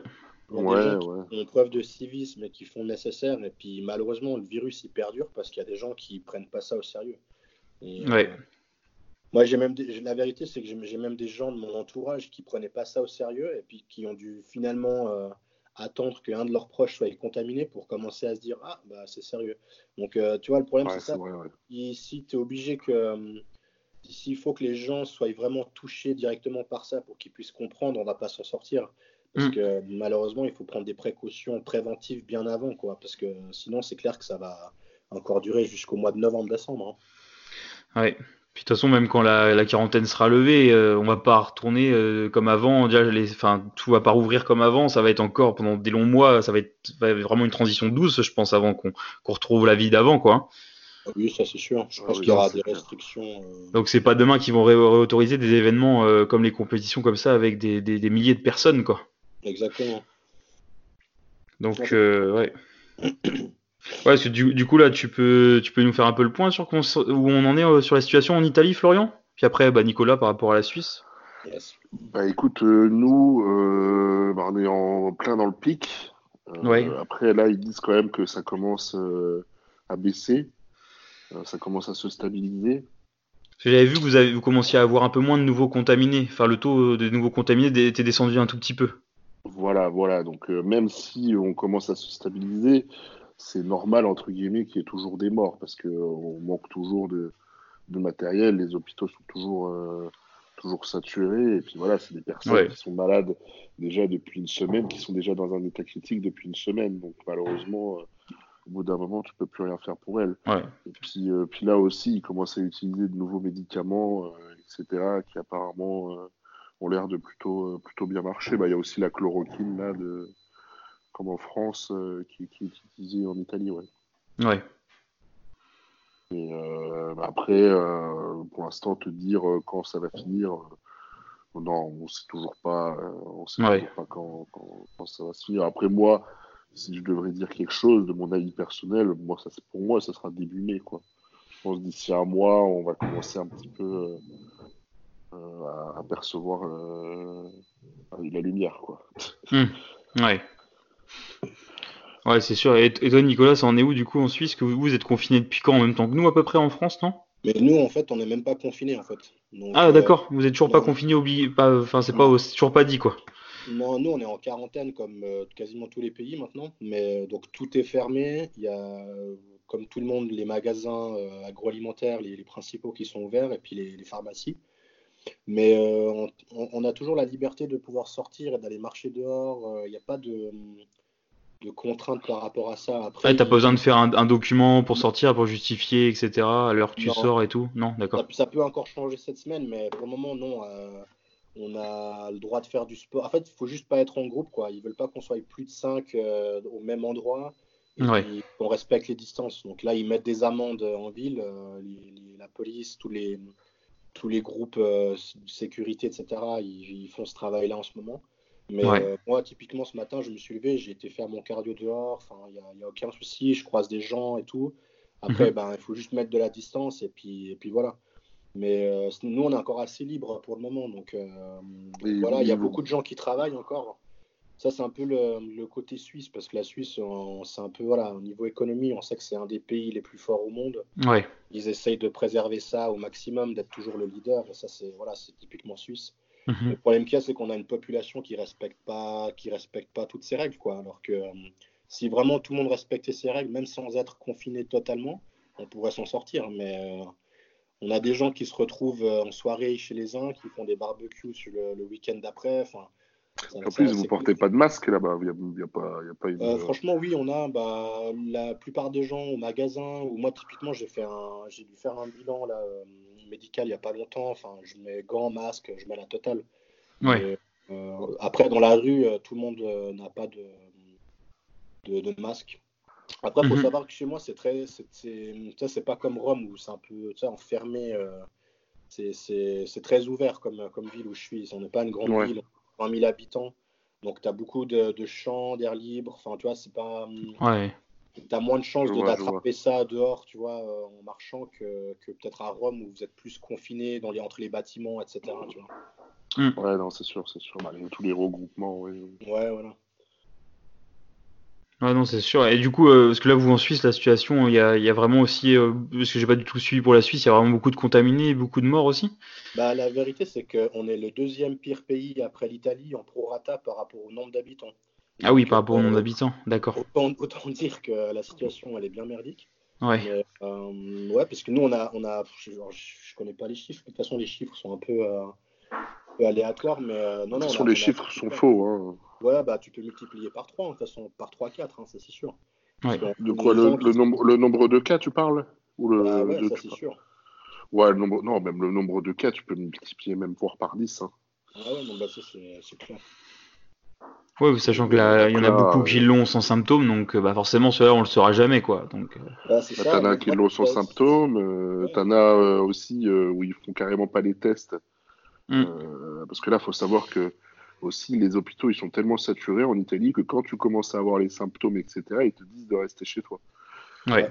Il y a ont preuve de civisme et qui font le nécessaire. Et puis malheureusement, le virus il perdure parce qu'il y a des gens qui prennent pas ça au sérieux. ouais. Euh, moi, j'ai même la vérité, c'est que j'ai même des gens de mon entourage qui prenaient pas ça au sérieux et puis qui ont dû finalement euh, attendre qu'un de leurs proches soit contaminé pour commencer à se dire ah bah c'est sérieux. Donc euh, tu vois le problème c'est ça. Ici tu es obligé que euh, s'il faut que les gens soient vraiment touchés directement par ça pour qu'ils puissent comprendre, on va pas s'en sortir. Parce mm. que malheureusement, il faut prendre des précautions préventives bien avant, quoi. Parce que sinon, c'est clair que ça va encore durer jusqu'au mois de novembre-décembre. Hein. Ouais. Puis de toute façon, même quand la, quarantaine sera levée, euh, on va pas retourner euh, comme avant. Déjà, les, enfin, tout va pas rouvrir comme avant. Ça va être encore pendant des longs mois. Ça va être, vraiment une transition douce, je pense, avant qu'on retrouve la vie d'avant, quoi. Ah oui, ça c'est sûr. Je pense qu'il y aura des restrictions. Euh. Donc c'est pas demain qu'ils vont réautoriser des événements comme les compétitions comme ça avec des, des, milliers de personnes, quoi. Exactement. Donc ouais. Ouais, parce que du, coup, là, tu peux, tu peux nous faire un peu le point sur où on en est euh, sur la situation en Italie, Florian? Puis après, bah, Nicolas, par rapport à la Suisse Bah écoute, euh, nous, euh, bah, on est en plein dans le pic. Ouais. Après, là, ils disent quand même que ça commence à baisser. ça commence à se stabiliser. J'avais vu que vous, avez, vous commenciez à avoir un peu moins de nouveaux contaminés. Enfin, le taux de nouveaux contaminés était descendu un tout petit peu. Voilà, voilà. Donc, même si on commence à se stabiliser, c'est normal, entre guillemets, qu'il y ait toujours des morts, parce qu'on manque toujours de, matériel, les hôpitaux sont toujours, euh, toujours saturés, et puis voilà, c'est des personnes qui sont malades déjà depuis une semaine, qui sont déjà dans un état critique depuis une semaine, donc malheureusement, euh, au bout d'un moment, tu peux plus rien faire pour elles. Et puis, euh, puis là aussi, ils commencent à utiliser de nouveaux médicaments, etc., qui apparemment ont l'air de plutôt, plutôt bien marcher. Bah, il y a aussi la chloroquine, là, de comme en France, euh, qui, est utilisé en Italie, ouais. Ouais. Et euh, bah, après, euh, pour l'instant, te dire quand ça va finir, non, on sait toujours pas, on sait toujours pas quand, quand, ça va se finir. Après moi, si je devrais dire quelque chose de mon avis personnel, moi, ça, pour moi, ça sera début mai, quoi. Je pense d'ici un mois, on va commencer un petit peu à, percevoir la lumière, quoi. Hmm. Ouais. Ouais, c'est sûr. Et, toi, Nicolas, ça en est où du coup en Suisse que vous, êtes confiné depuis quand En même temps que nous, à peu près en France, non? Mais nous, en fait, on n'est même pas confiné en fait. ah, d'accord. Vous êtes toujours pas confiné, enfin, c'est pas, toujours pas dit, quoi. Non, nous, on est en quarantaine comme euh, quasiment tous les pays maintenant. Mais euh, donc, tout est fermé. Il y a, comme tout le monde, les magasins euh, agroalimentaires, les, principaux qui sont ouverts, et puis les, pharmacies. Mais on, a toujours la liberté de pouvoir sortir et d'aller marcher dehors. Il n'y a pas de de contraintes par rapport à ça. Après, t'as pas besoin de faire un, document pour sortir, pour justifier, etc. à l'heure que tu sors et tout Non, d'accord. Ça, peut encore changer cette semaine, mais pour le moment, non. Euh, on a le droit de faire du sport. En fait, il faut juste pas être en groupe, quoi. Ils veulent pas qu'on soit plus de 5 euh, au même endroit. Et qu'on respecte les distances. Donc là, ils mettent des amendes en ville, euh, la police, tous les, tous les groupes de sécurité, etc. ils font ce travail-là en ce moment. Mais euh, moi, typiquement, ce matin, je me suis levé, j'ai été faire mon cardio dehors, enfin, il n'y a, aucun souci, je croise des gens et tout. Après, mhm. ben, il faut juste mettre de la distance et puis, et puis voilà. Mais euh, nous, on est encore assez libre pour le moment. Donc, euh, voilà, il y a beaucoup de gens qui travaillent encore. Ça, c'est un peu le, côté suisse, parce que la Suisse, c'est un peu, voilà, au niveau économie, on sait que c'est un des pays les plus forts au monde. Ouais. Ils essayent de préserver ça au maximum, d'être toujours le leader. Et ça, c'est voilà, typiquement suisse. Mhm. Le problème qu'il y a, c'est qu'on a une population qui respecte pas, qui respecte pas toutes ces règles, quoi. Alors que euh, si vraiment tout le monde respectait ces règles, même sans être confiné totalement, on pourrait s'en sortir. Mais euh, on a des gens qui se retrouvent euh, en soirée chez les uns, qui font des barbecues sur le, week-end d'après. Enfin, en plus, vous ne portez pas de masque là-bas. Il y a, pas, y a pas une... franchement, oui, on a bah, la plupart des gens au magasin, ou moi, typiquement, j'ai fait un, j'ai dû faire un bilan là, médical il n'y a pas longtemps. Enfin, je mets gants, masque, je mets la totale. Ouais. Euh, après, dans la rue, euh, tout le monde euh, n'a pas de, de, masque. Après, il faut mhm. savoir que chez moi, c'est très. C'est pas comme Rome où c'est un peu enfermé. c'est très ouvert comme, comme ville où je suis. On n'est pas une grande ville, 20 000 habitants. Donc, tu as beaucoup de, de champs, d'air libre. Enfin, tu vois, c'est pas. Ouais tu as moins de chances d'attraper ça dehors, tu vois, euh, en marchant que, que peut-être à Rome où vous êtes plus confiné dans les, entre les bâtiments, etc. Tu vois. Mm. Ouais, non, c'est sûr, c'est sûr. Malgré tous les regroupements, oui. Ouais, voilà. Ouais, non, c'est sûr. Et du coup, euh, parce que là, vous en Suisse, la situation, il y a, y a, vraiment aussi, euh, parce que j'ai pas du tout suivi pour la Suisse, il y a vraiment beaucoup de contaminés, beaucoup de morts aussi. Bah, la vérité, c'est qu'on est le deuxième pire pays après l'Italie en prorata par rapport au nombre d'habitants. Ah oui, par rapport au nombre euh, d'habitants, d'accord. Autant, dire que la situation, elle est bien merdique. Ouais. Euh, ouais, parce que nous, on a, on a je, je, connais pas les chiffres. De toute façon, les chiffres sont un peu, euh, aléatoires, mais non, non. De toute façon, les chiffres sont faux. Hein. Ouais, bah, tu peux multiplier par 3, de toute façon, par 3, 4, hein, ça c'est sûr. Ouais. De quoi le, le, nombre, le nombre de cas, tu parles? Ou le, bah, ouais, ça c'est sûr. Ouais, le nombre, non, même le nombre de cas, tu peux multiplier même voire par 10. Hein. Ah ouais, non, bah, ça c'est clair. Oui, sachant qu'il y en a beaucoup qui l'ont sans symptômes, donc euh, bah, forcément, cela on le saura jamais. quoi. Donc, euh. bah, bah, t'en as qui l'ont sans symptômes, euh, t'en as aussi où ils font carrément pas les tests. Mm. parce que là, il faut savoir que aussi les hôpitaux ils sont tellement saturés en Italie que quand tu commences à avoir les symptômes, etc., ils te disent de rester chez toi. Ouais.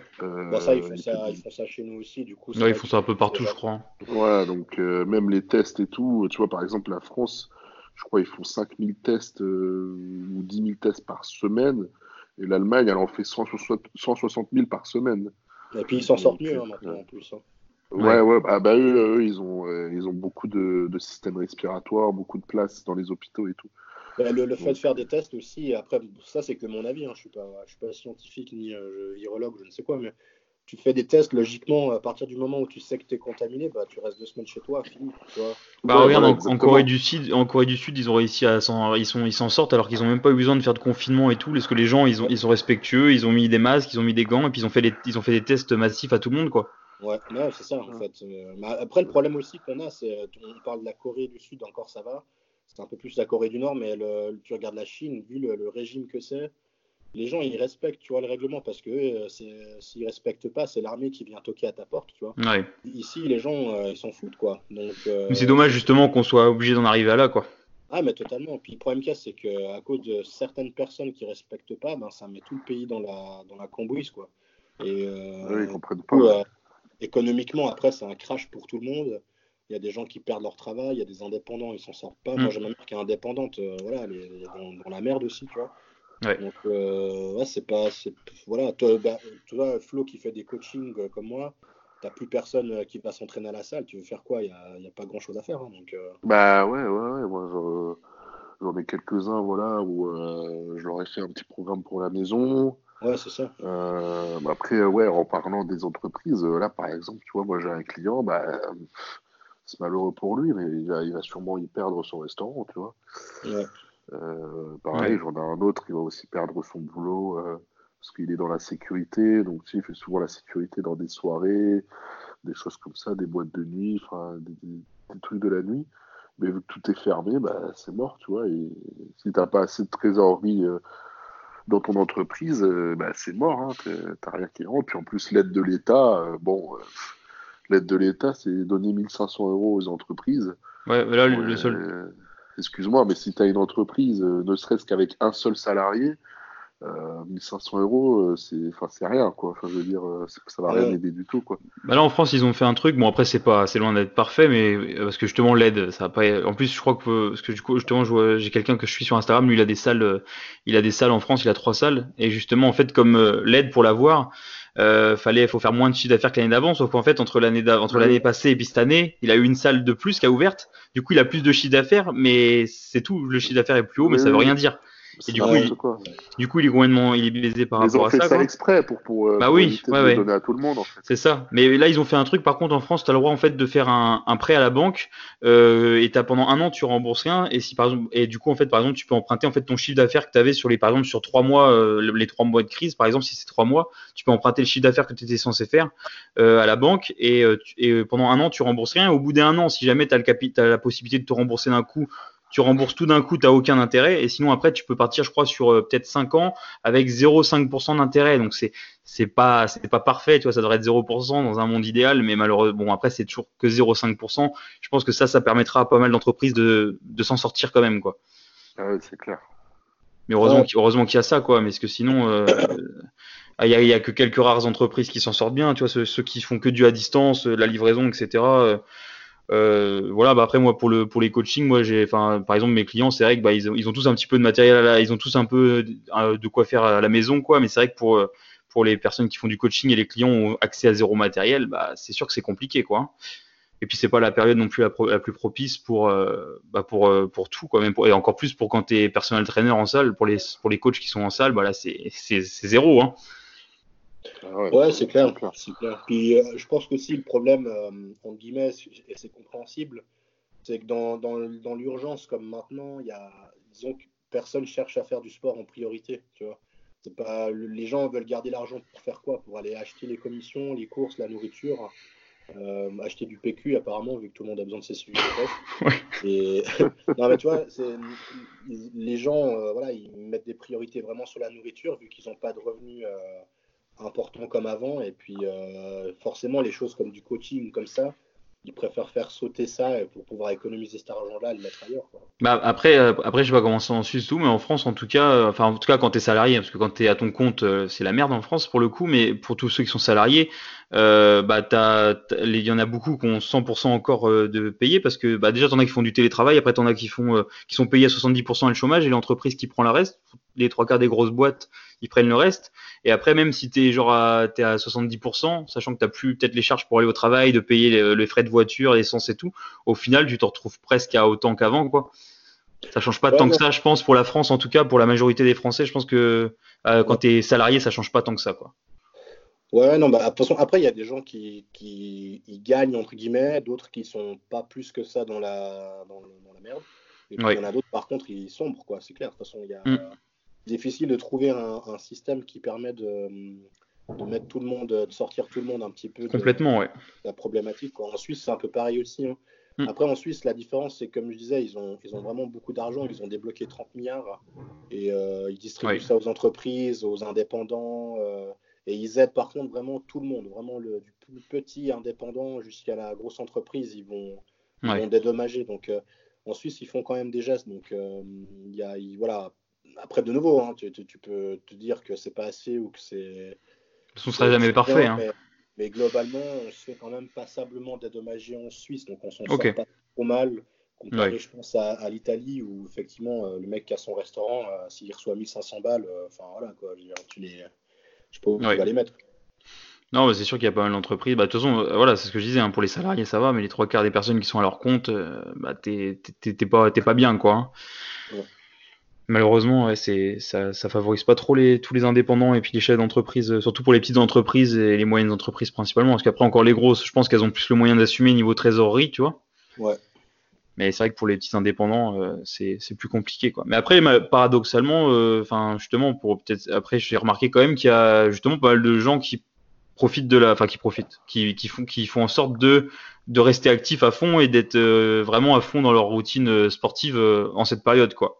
ça, ils font ça, ils font ça, chez nous aussi, du coup. Ouais, ils font ça un peu partout, je crois. Ouais, donc même les tests et tout, tu vois, par exemple, la France, je crois qu'ils font 5000 tests euh, ou 10 000 tests par semaine. Et l'Allemagne, elle en fait 160 000 par semaine. Et puis ils s'en sortent mieux hein, maintenant en plus. Hein. Ouais, ouais, bah, bah eux, ils, ont, euh, ils ont beaucoup de, systèmes respiratoires, beaucoup de places dans les hôpitaux et tout. Bah, le, fait de faire des tests aussi, après, ça c'est que mon avis, hein, je ne suis, suis, pas scientifique ni euh, virologue, je ne sais quoi, mais tu fais des tests, logiquement, à partir du moment où tu sais que tu es contaminé, bah, tu restes deux semaines chez toi, fini. Tu vois. Bah, regarde, en, Corée du Sud, en Corée du Sud, ils ont réussi à s'en, ils sont, ils s'en sortent alors qu'ils ont même pas eu besoin de faire de confinement et tout, parce que les gens, ils, ont, ils sont respectueux, ils ont mis des masques, ils ont mis des gants, et puis ils ont fait, ils ont fait des tests massifs à tout le monde, quoi. Ouais, c'est ça, en fait. Euh, après, le problème aussi qu'on a, c'est, euh, on parle de la Corée du Sud, encore ça va. C'est un peu plus la Corée du Nord, mais le, tu regardes la Chine, vu le régime que c'est, les gens ils respectent tu vois le règlement parce que euh, s'ils respectent pas c'est l'armée qui vient toquer à ta porte tu vois. Ici les gens euh, ils s'en foutent quoi. Donc euh, mais c'est dommage justement qu'on soit obligé d'en arriver à là quoi. Ah mais totalement. Puis le problème qu'il y a c'est que à cause de certaines personnes qui respectent pas ben ça met tout le pays dans la dans la cambouise quoi. Et oui, comprennent pas. économiquement après c'est un crash pour tout le monde. Il y a des gens qui perdent leur travail, il y a des indépendants, ils s'en sortent pas. Moi, j'ai ma mère qui est indépendante, voilà, elle est dans, dans, la merde aussi, tu vois. Donc, euh, ouais, c'est pas. Voilà, toi, bah, Flo qui fait des coachings euh, comme moi, t'as plus personne euh, qui va s'entraîner à la salle. Tu veux faire quoi? Il n'y a, a, pas grand chose à faire. Hein, donc, Bah ouais, ouais, ouais. Moi, j'en ai quelques-uns, voilà, où je leur ai fait un petit programme pour la maison. Ouais, c'est ça. après, ouais, en parlant des entreprises, là, par exemple, tu vois, moi, j'ai un client, bah, c'est malheureux pour lui, mais il va, il va sûrement y perdre son restaurant, tu vois. Ouais. Pareil, j'en ai un autre, il va aussi perdre son boulot parce qu'il est dans la sécurité, donc tu sais, il fait souvent la sécurité dans des soirées, des choses comme ça, des boîtes de nuit, des, des, trucs de la nuit. Mais vu que tout est fermé, bah, c'est mort, tu vois. Et si t'as pas assez de trésorerie euh, dans ton entreprise, euh, bah, c'est mort, hein, t'as rien qui rentre. Puis en plus, l'aide de l'État, euh, bon, l'aide de l'État, c'est donner 1500 euros aux entreprises. Ouais, là, le seul. Excuse-moi, mais si tu as une entreprise, ne serait-ce qu'avec un seul salarié, 1500 euh, euros, euh, c'est, enfin, c'est rien, quoi. Enfin, je veux dire, euh, ça va rien aider du tout, quoi. Bah là, en France, ils ont fait un truc. Bon, après, c'est pas, c'est loin d'être parfait, mais parce que justement, l'aide, ça va pas. En plus, je crois que, parce que du coup, justement, j'ai quelqu'un que je suis sur Instagram, lui, il a des salles, il a des salles en France, il a trois salles, et justement, en fait, comme l'aide pour l'avoir, euh, fallait, faut faire moins de chiffre d'affaires que l'année d'avant, sauf qu'en fait, entre l'année entre l'année passée et puis cette année, il a eu une salle de plus qui a ouverte. Du coup, il a plus de chiffre d'affaires, mais c'est tout. Le chiffre d'affaires est plus haut, mais ça veut rien dire. Et du coup, il, du coup, il est complètement il est biaisé par rapport à ça. Ils ont fait ça exprès pour, pour, euh, bah oui, ouais, donner à tout le monde. En fait. C'est ça. Mais là, ils ont fait un truc. Par contre, en France, tu as le droit en fait de faire un, un prêt à la banque euh, et as, pendant un an, tu rembourses rien. Et si par exemple, et du coup, en fait, par exemple, tu peux emprunter en fait ton chiffre d'affaires que tu avais sur les, par exemple, sur trois mois, euh, les trois mois de crise. Par exemple, si c'est trois mois, tu peux emprunter le chiffre d'affaires que tu étais censé faire euh, à la banque et, et, pendant un an, tu rembourses rien. Au bout d'un an, si jamais tu as, as la possibilité de te rembourser d'un coup tu rembourses tout d'un coup, tu n'as aucun intérêt. Et sinon, après, tu peux partir, je crois, sur euh, peut-être 5 ans avec 0,5% d'intérêt. Donc, c'est c'est pas c'est pas parfait, tu vois, ça devrait être 0% dans un monde idéal, mais malheureusement, bon, après, c'est toujours que 0,5%. Je pense que ça, ça permettra à pas mal d'entreprises de, de s'en sortir quand même, quoi. Ah oui, c'est clair. Mais heureusement, heureusement qu'il y a ça, quoi. Mais parce que sinon, euh, il y, a, que quelques rares entreprises qui s'en sortent bien, tu vois, ceux, ceux, qui font que du à distance, la livraison, etc. Euh, voilà, bah après moi pour le pour les coachings, moi j'ai, enfin par exemple mes clients, c'est vrai que bah, ils, ont, ils ont tous un petit peu de matériel, ils ont tous un peu euh, de quoi faire à la maison, quoi. Mais c'est vrai que pour euh, pour les personnes qui font du coaching et les clients ont accès à zéro matériel, bah c'est sûr que c'est compliqué, quoi. Et puis c'est pas la période non plus la, la plus propice pour bah pour pour tout, quoi. Même et encore plus pour quand t'es personnel trainer en salle, pour les pour les coachs qui sont en salle, bah là c'est c'est zéro, hein. Ah ouais, c'est clair. Puis euh, je pense qu'aussi le problème, euh, entre guillemets, et c'est compréhensible, c'est que dans, dans, dans l'urgence comme maintenant, il y a, disons que personne cherche à faire du sport en priorité, tu vois. C'est pas, les gens veulent garder l'argent pour faire quoi? Pour aller acheter les commissions, les courses, la nourriture, euh, acheter du PQ apparemment, vu que tout le monde a besoin de ses sujets Et non mais tu vois, les gens, voilà, ils mettent des priorités vraiment sur la nourriture, vu qu'ils n'ont pas de revenus important comme avant. Et puis, euh, forcément, les choses comme du coaching, comme ça, ils préfèrent faire sauter ça pour pouvoir économiser cet argent-là et le mettre ailleurs. Bah après, euh, après, je vais pas comment en Suisse tout, mais en France, en tout cas, euh, enfin, en tout cas, quand tu es salarié, parce que quand tu es à ton compte, c'est la merde en France pour le coup, mais pour tous ceux qui sont salariés, euh, bah il y en a beaucoup qui ont 100% encore euh, de payer parce que bah, déjà t'en as qui font du télétravail, après t'en as qui font euh, qui sont payés à 70% le chômage et l'entreprise qui prend le reste, les trois quarts des grosses boîtes ils prennent le reste et après même si t'es genre à, t'es à 70%, sachant que t'as plus peut-être les charges pour aller au travail, de payer les, frais de voiture, l'essence et tout, au final tu te retrouves presque à autant qu'avant quoi. Ça change pas tant que ça, je pense, pour la France en tout cas, pour la majorité des Français, je pense que quand tu es salarié, ça change pas tant que ça quoi. Ouais, non, bah, après, il y a des gens qui, qui gagnent, entre guillemets, d'autres qui sont pas plus que ça dans la, dans, la merde. Et puis, il y en a d'autres, par contre, ils sombrent, quoi, c'est clair. De toute façon, il y a mm. Difficile de trouver un, système qui permet de, de, mettre tout le monde, de sortir tout le monde un petit peu Complètement, ouais. la problématique. Quoi. En Suisse, c'est un peu pareil aussi. Hein. Mm. Après, en Suisse, la différence, c'est comme je disais, ils ont, ils ont vraiment beaucoup d'argent. Ils ont débloqué 30 milliards et euh, ils distribuent ça aux entreprises, aux indépendants. Euh, et ils aident par contre vraiment tout le monde, vraiment le, du plus petit indépendant jusqu'à la grosse entreprise, ils vont, dédommager. Donc euh, en Suisse, ils font quand même des gestes. Donc y voilà. Après, de nouveau, hein, tu, peux te dire que c'est pas assez ou que c'est. Ce ne sera jamais parfait. Hein. Mais, globalement, on se fait quand même passablement dédommager en Suisse, donc on s'en sort pas trop mal. Comparé, je pense, à, l'Italie où effectivement euh, le mec qui a son restaurant, s'il reçoit 1500 balles, enfin voilà quoi, tu les je peux pas les mettre. Non, c'est sûr qu'il y a pas mal d'entreprises. Bah, de toute façon, euh, voilà, c'est ce que je disais. Hein, pour les salariés, ça va, mais les trois quarts des personnes qui sont à leur compte, euh, bah, t'es pas, pas bien, quoi. Hein. Malheureusement, c'est ça, ça favorise pas trop les, tous les indépendants et puis les chefs d'entreprise, euh, surtout pour les petites entreprises et les moyennes entreprises principalement. Parce qu'après, encore les grosses, je pense qu'elles ont plus le moyen d'assumer niveau trésorerie, tu vois. Ouais. Mais c'est vrai que pour les petits indépendants, euh, c'est plus compliqué, quoi. Mais après, paradoxalement, enfin, justement, pour peut-être après, j'ai remarqué quand même qu'il y a justement pas mal de gens qui profitent de la, enfin, qui profitent, qui, qui font, qui font en sorte de de rester actifs à fond et d'être vraiment à fond dans leur routine sportive en cette période, quoi.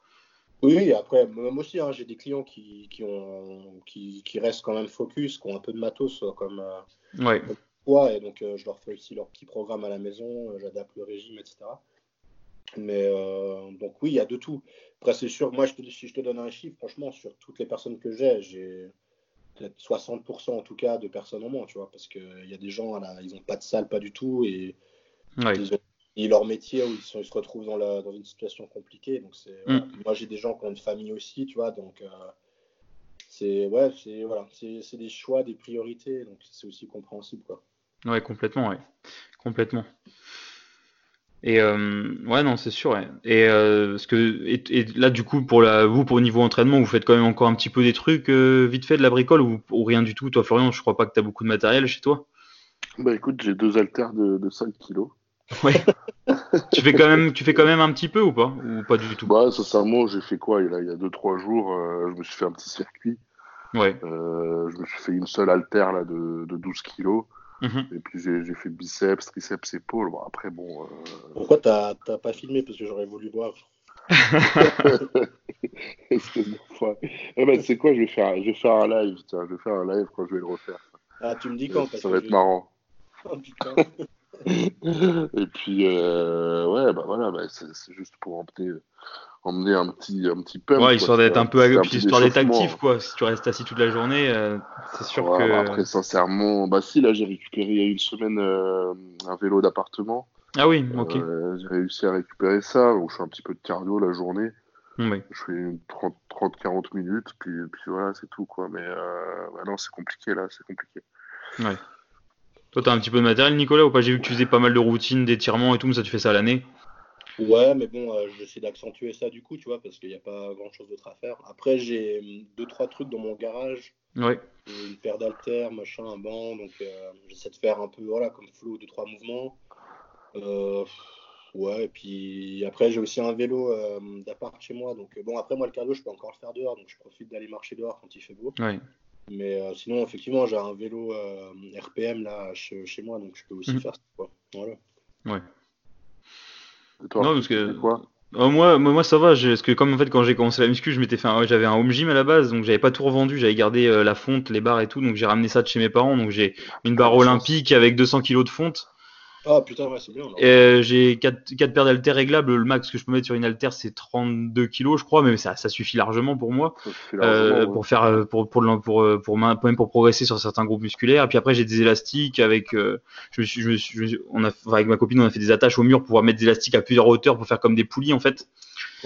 Oui, après, moi aussi, hein, j'ai des clients qui, qui, ont, qui, qui, restent quand même focus, qui ont un peu de matos comme, ouais. et donc je leur fais aussi leur petit programme à la maison, j'adapte le régime, etc. Mais euh, donc oui, il y a de tout. Après, c'est sûr, moi, je te, si je te donne un chiffre, franchement, sur toutes les personnes que j'ai, j'ai peut-être 60% en tout cas de personnes en moins, tu vois, parce qu'il y a des gens, là, ils n'ont pas de salle, pas du tout, et ils ont leur métier où ils, sont, ils se retrouvent dans, la, dans, une situation compliquée. Donc c'est, mm. Moi, j'ai des gens qui ont une famille aussi, tu vois, donc euh, c'est ouais, c'est voilà, c'est des choix, des priorités, donc c'est aussi compréhensible, quoi. Ouais, complètement, ouais, complètement. Et euh, ouais, non, c'est sûr. Et, euh, que, et, là, du coup, pour la, vous, pour niveau entraînement, vous faites quand même encore un petit peu des trucs euh, vite fait de la bricole ou, rien du tout? Toi, Florian, je crois pas que tu as beaucoup de matériel chez toi. Bah écoute, j'ai deux haltères de, de 5 kilos. Ouais. tu, fais quand même, tu fais quand même un petit peu ou pas? Ou pas du tout? Bah, sincèrement, j'ai fait quoi il y a 2-3 jours, je me suis fait un petit circuit. Ouais. je me suis fait une seule haltère là, de, de 12 kilos. Mhm. Et puis j'ai fait biceps, triceps, épaules. Bon, après, bon. Euh... Pourquoi t'as pas filmé? Parce que j'aurais voulu voir. Eh ben, c'est quoi? Je vais, faire, je vais faire un live. Tiens, je vais faire un live quand je vais le refaire. Ah, tu me dis quand? Ça va être marrant. Oh, putain. Et puis, euh, ouais, bah voilà, bah, c'est juste pour emmener, emmener un petit, un petit peu. Ouais, histoire d'être un peu, un histoire d'être actif, quoi. Si tu restes assis toute la journée, euh, c'est sûr que. Bah, après, sincèrement, bah si, là, j'ai récupéré il y a une semaine euh, un vélo d'appartement. Ah oui, ok. j'ai réussi à récupérer ça, donc je fais un petit peu de cardio la journée. Oui. Je fais 30-40 minutes, puis, puis voilà, c'est tout, quoi. Mais bah non, c'est compliqué, là, c'est compliqué. Ouais. Toi, t'as un petit peu de matériel, Nicolas, ou pas? J'ai vu que tu faisais pas mal de routines, d'étirements et tout, mais ça, tu fais ça à l'année Ouais, mais bon, euh, j'essaie d'accentuer ça du coup, tu vois, parce qu'il n'y a pas grand chose d'autre à faire. Après, j'ai hum, deux, trois trucs dans mon garage. Ouais. Une paire d'haltères, machin, un banc, donc euh, j'essaie de faire un peu, voilà, comme flou, deux, trois mouvements. Euh, ouais, et puis après, j'ai aussi un vélo d'appart chez moi, donc bon, après, moi, le cardio, je peux encore le faire dehors, donc je profite d'aller marcher dehors quand il fait beau. Ouais. Mais euh, sinon, effectivement, j'ai un vélo euh, RPM là chez, moi, donc je peux aussi mhm. faire ça. Quoi. Voilà. Ouais. Et toi, non, parce que quoi? Euh, moi, moi, ça va, parce que comme en fait quand j'ai commencé la muscu, je m'étais fait, j'avais un home gym à la base, donc j'avais pas tout revendu, j'avais gardé la fonte, les barres et tout, donc j'ai ramené ça de chez mes parents, donc j'ai une barre olympique avec 200 kg de fonte, ah putain, ouais, c'est bien. Euh, j'ai 4, 4 paires d'haltères réglables. Le max que je peux mettre sur une haltère, c'est 32 kg, je crois, mais ça, ça suffit largement pour moi. euh, Pour faire, pour, pour, pour, pour, même pour progresser sur certains groupes musculaires. Et puis après, j'ai des élastiques avec, je me suis, je me suis, on a, avec ma copine, on a fait des attaches au mur pour pouvoir mettre des élastiques à plusieurs hauteurs pour faire comme des poulies, en fait.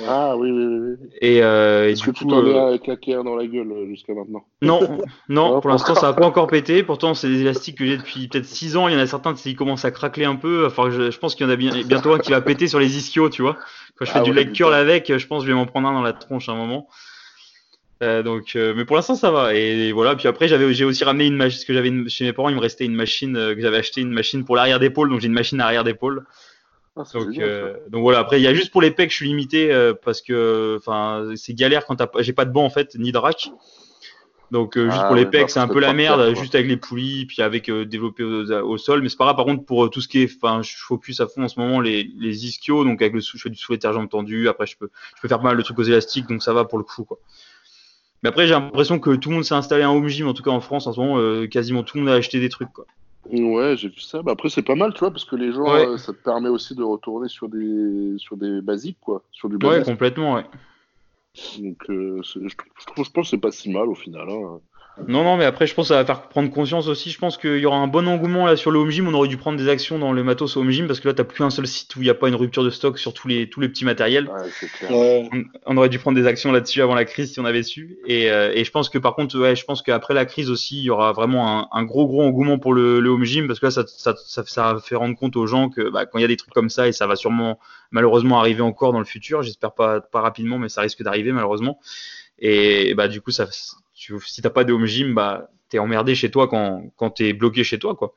Ah oui, oui, oui. Et, euh, Est-ce que tu t'en euh... claqué un dans la gueule euh, jusqu'à maintenant Non, non, pour l'instant ça n'a pas encore pété. Pourtant, c'est des élastiques que j'ai depuis peut-être 6 ans. Il y en a certains qui commencent à craquer un peu. Enfin, je, je pense qu'il y en a bien, bientôt un qui va péter sur les ischios, tu vois. Quand je fais ah du leg curl avec, je pense que je vais m'en prendre un dans la tronche à un moment. Euh, donc, euh, mais pour l'instant ça va. Et, voilà. Puis après, j'avais, j'ai aussi ramené une machine, que j'avais chez mes parents, il me restait une machine euh, que j'avais acheté, une machine pour l'arrière d'épaule. Donc j'ai une machine arrière d'épaule. Ah, donc, euh, donc, voilà. Après, il y a juste pour les pecs, je suis limité euh, parce que, enfin, c'est galère quand j'ai pas de banc en fait, ni de rack. Donc euh, juste ah pour les pecs, c'est un peu la merde, juste avec les poulies, puis avec développé au, sol. Mais c'est pas grave. Par contre, pour tout ce qui est, enfin, je focus à fond en ce moment les, les ischios, donc avec le je fais du tendu. Après, je peux, je peux faire pas mal de trucs aux élastiques, donc ça va pour le coup, quoi. Mais après, j'ai l'impression que tout le monde s'est installé un home gym, en tout cas en France en ce moment, quasiment tout le monde a acheté des trucs, quoi. Ouais, j'ai vu ça. Bah, après, c'est pas mal, tu vois, parce que les gens, euh, ça te permet aussi de retourner sur des, sur des basiques, quoi. Sur du Ouais, complètement, ouais. Donc, euh, je, trouve, je pense que c'est pas si mal au final. Hein. Non, non, mais après, je pense que ça va faire prendre conscience aussi. Je pense qu'il y aura un bon engouement là sur le home gym. On aurait dû prendre des actions dans le matos home gym parce que là, t'as plus un seul site où il n'y a pas une rupture de stock sur tous les, tous les petits matériels. Ouais, on, aurait dû prendre des actions là-dessus avant la crise si on avait su. Et, euh, et je pense que par contre, ouais, je pense qu'après la crise aussi, il y aura vraiment un, un gros, gros engouement pour le, le, home gym parce que là, ça, ça, ça, ça fait rendre compte aux gens que bah, quand il y a des trucs comme ça, et ça va sûrement malheureusement arriver encore dans le futur, j'espère pas, pas rapidement, mais ça risque d'arriver malheureusement. Et bah, du coup, ça, tu, si t'as pas de home gym, bah, t'es emmerdé chez toi quand, quand t'es bloqué chez toi, quoi,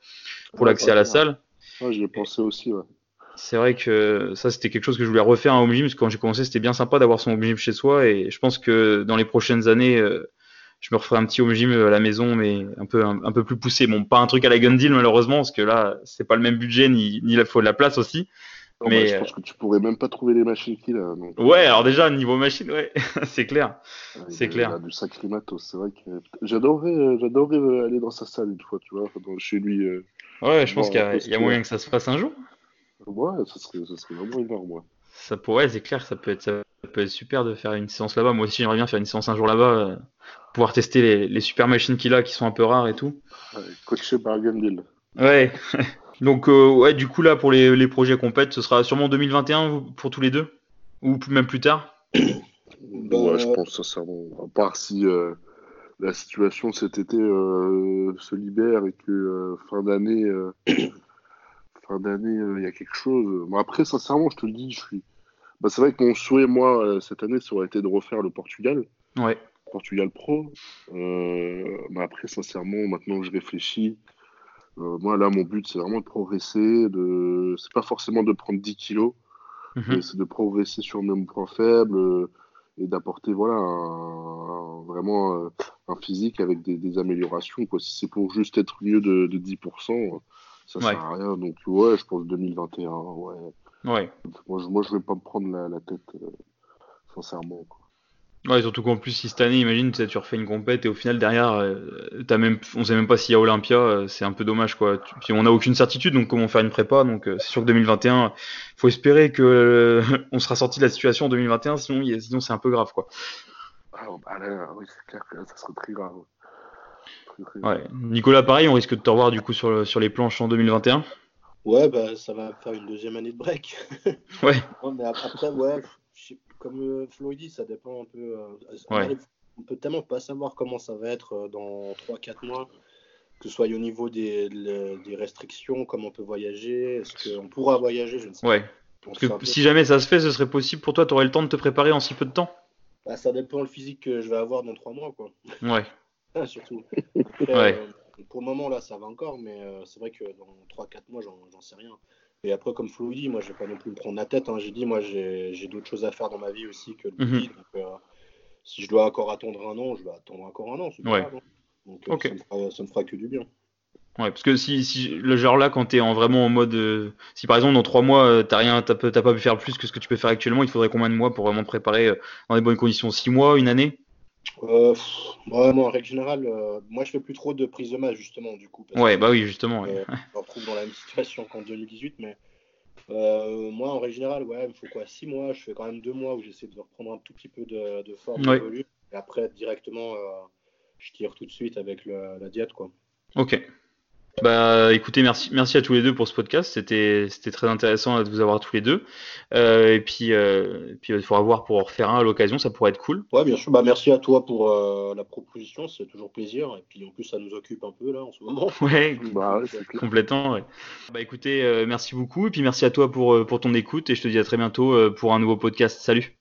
pour l'accès à la salle. Ouais, ai pensé aussi, ouais. C'est vrai que ça, c'était quelque chose que je voulais refaire un home gym, parce que quand j'ai commencé, c'était bien sympa d'avoir son home gym chez soi, et je pense que dans les prochaines années, euh, je me referai un petit home gym à la maison, mais un peu, un, peu plus poussé. Bon, pas un truc à la Gundil, malheureusement, parce que là, c'est pas le même budget, ni, ni il faut de la place aussi. Mais je pense que tu pourrais même pas trouver les machines qu'il a. Ouais, alors déjà, niveau machine, ouais, c'est clair. c'est clair. Il a du sacré matos, c'est vrai que j'adorerais, j'adorerais aller dans sa salle une fois, tu vois, chez lui. Ouais, je pense qu'il y a, moyen que ça se fasse un jour. Ouais, ça serait, ça serait vraiment énorme. Ouais. Ça pourrait, c'est clair, ça peut, être, ça peut être super de faire une séance là-bas. Moi aussi, j'aimerais bien faire une séance un jour là-bas, euh, pouvoir tester les, les, super machines qu'il a qui sont un peu rares et tout. Ouais, coaché par Gundil. Ouais. Donc, euh, ouais, du coup, là, pour les, les projets compètes, ce sera sûrement 2021 pour tous les deux? Ou même plus tard? Bah, Ouais, je pense sincèrement. À part si euh, la situation cet été se libère et que fin d'année fin d'année, euh, il y a quelque chose. Bon, après, sincèrement, je te le dis, je suis. Bah, c'est vrai que mon souhait, moi, euh, cette année, ça aurait été de refaire le Portugal. Ouais. Portugal Pro. Euh, mais après, sincèrement, maintenant que je réfléchis, moi, là, mon but, c'est vraiment de progresser. De... C'est pas forcément de prendre 10 kilos, mhm. mais c'est de progresser sur mes points faibles et d'apporter voilà, vraiment un physique avec des, améliorations. Quoi. Si c'est pour juste être mieux de, de 10%, ça sert à rien. Donc, ouais, je pense 2021. Ouais. ouais. Moi, je, moi, je vais pas me prendre la, la tête, euh, sincèrement. Quoi. Ouais, surtout qu'en plus, si cette année, imagine, tu refais une compète et au final, derrière, euh, as même, on sait même pas s'il y a Olympia, euh, c'est un peu dommage, quoi. Puis on n'a aucune certitude, donc comment faire une prépa, donc c'est sûr que 2021, faut espérer que on sera sorti de la situation en 2021, sinon, sinon c'est un peu grave, quoi. Ah, bah là, oui, c'est clair que ça serait très grave. Ouais. Nicolas, pareil, on risque de te revoir du coup sur, sur les planches en 2021 Ouais, bah, ça va faire une deuxième année de break. ouais. mais après, ouais, comme euh, Flo dit, ça dépend un peu. Euh, ouais. On peut tellement pas savoir comment ça va être euh, dans 3-4 mois, que ce soit au niveau des, des restrictions, comment on peut voyager, est-ce qu'on pourra voyager, je ne sais ouais. pas. Parce que si jamais ça se fait, ce serait possible pour toi, tu aurais le temps de te préparer en si peu de temps bah, Ça dépend le physique que je vais avoir dans 3 mois. Quoi. Ouais. surtout. Euh, pour le moment, là, ça va encore, mais euh, c'est vrai que dans 3-4 mois, j'en sais rien. Et après, comme Flo dit, moi, je vais pas non plus me prendre la tête. Hein. J'ai dit, moi, j'ai d'autres choses à faire dans ma vie aussi que le mm Donc, euh, si je dois encore attendre un an, je vais attendre encore un an. Ouais. Hein. Donc, ça, me fera, ça, me fera, que du bien. Ouais, parce que si, si le genre là, quand tu es en, vraiment en mode. si par exemple, dans 3 mois, tu n'as pas pu faire plus que ce que tu peux faire actuellement, il faudrait combien de mois pour vraiment te préparer dans les bonnes conditions? 6 mois, une année? Euh, en règle générale, euh, moi je fais plus trop de prise de masse justement du coup. ouais, bah oui, justement. Euh, je me retrouve dans la même situation qu'en 2018, mais euh, moi en règle générale, ouais, il me faut quoi 6 mois. Je fais quand même 2 mois où j'essaie de reprendre un tout petit peu de, de forme, de volume, et après directement je tire tout de suite avec la diète quoi. Ok. Bah écoutez, merci, merci à tous les deux pour ce podcast. C'était, c'était très intéressant de vous avoir tous les deux. Euh, et puis, euh, puis il faudra voir pour en refaire un à l'occasion, ça pourrait être cool. Ouais, bien sûr. Bah merci à toi pour euh, la proposition, c'est toujours plaisir. Et puis en plus, ça nous occupe un peu là en ce moment. Ouais, bah, complètement. Ouais. Bah écoutez, merci beaucoup. Et puis merci à toi pour, pour ton écoute. Et je te dis à très bientôt pour un nouveau podcast. Salut.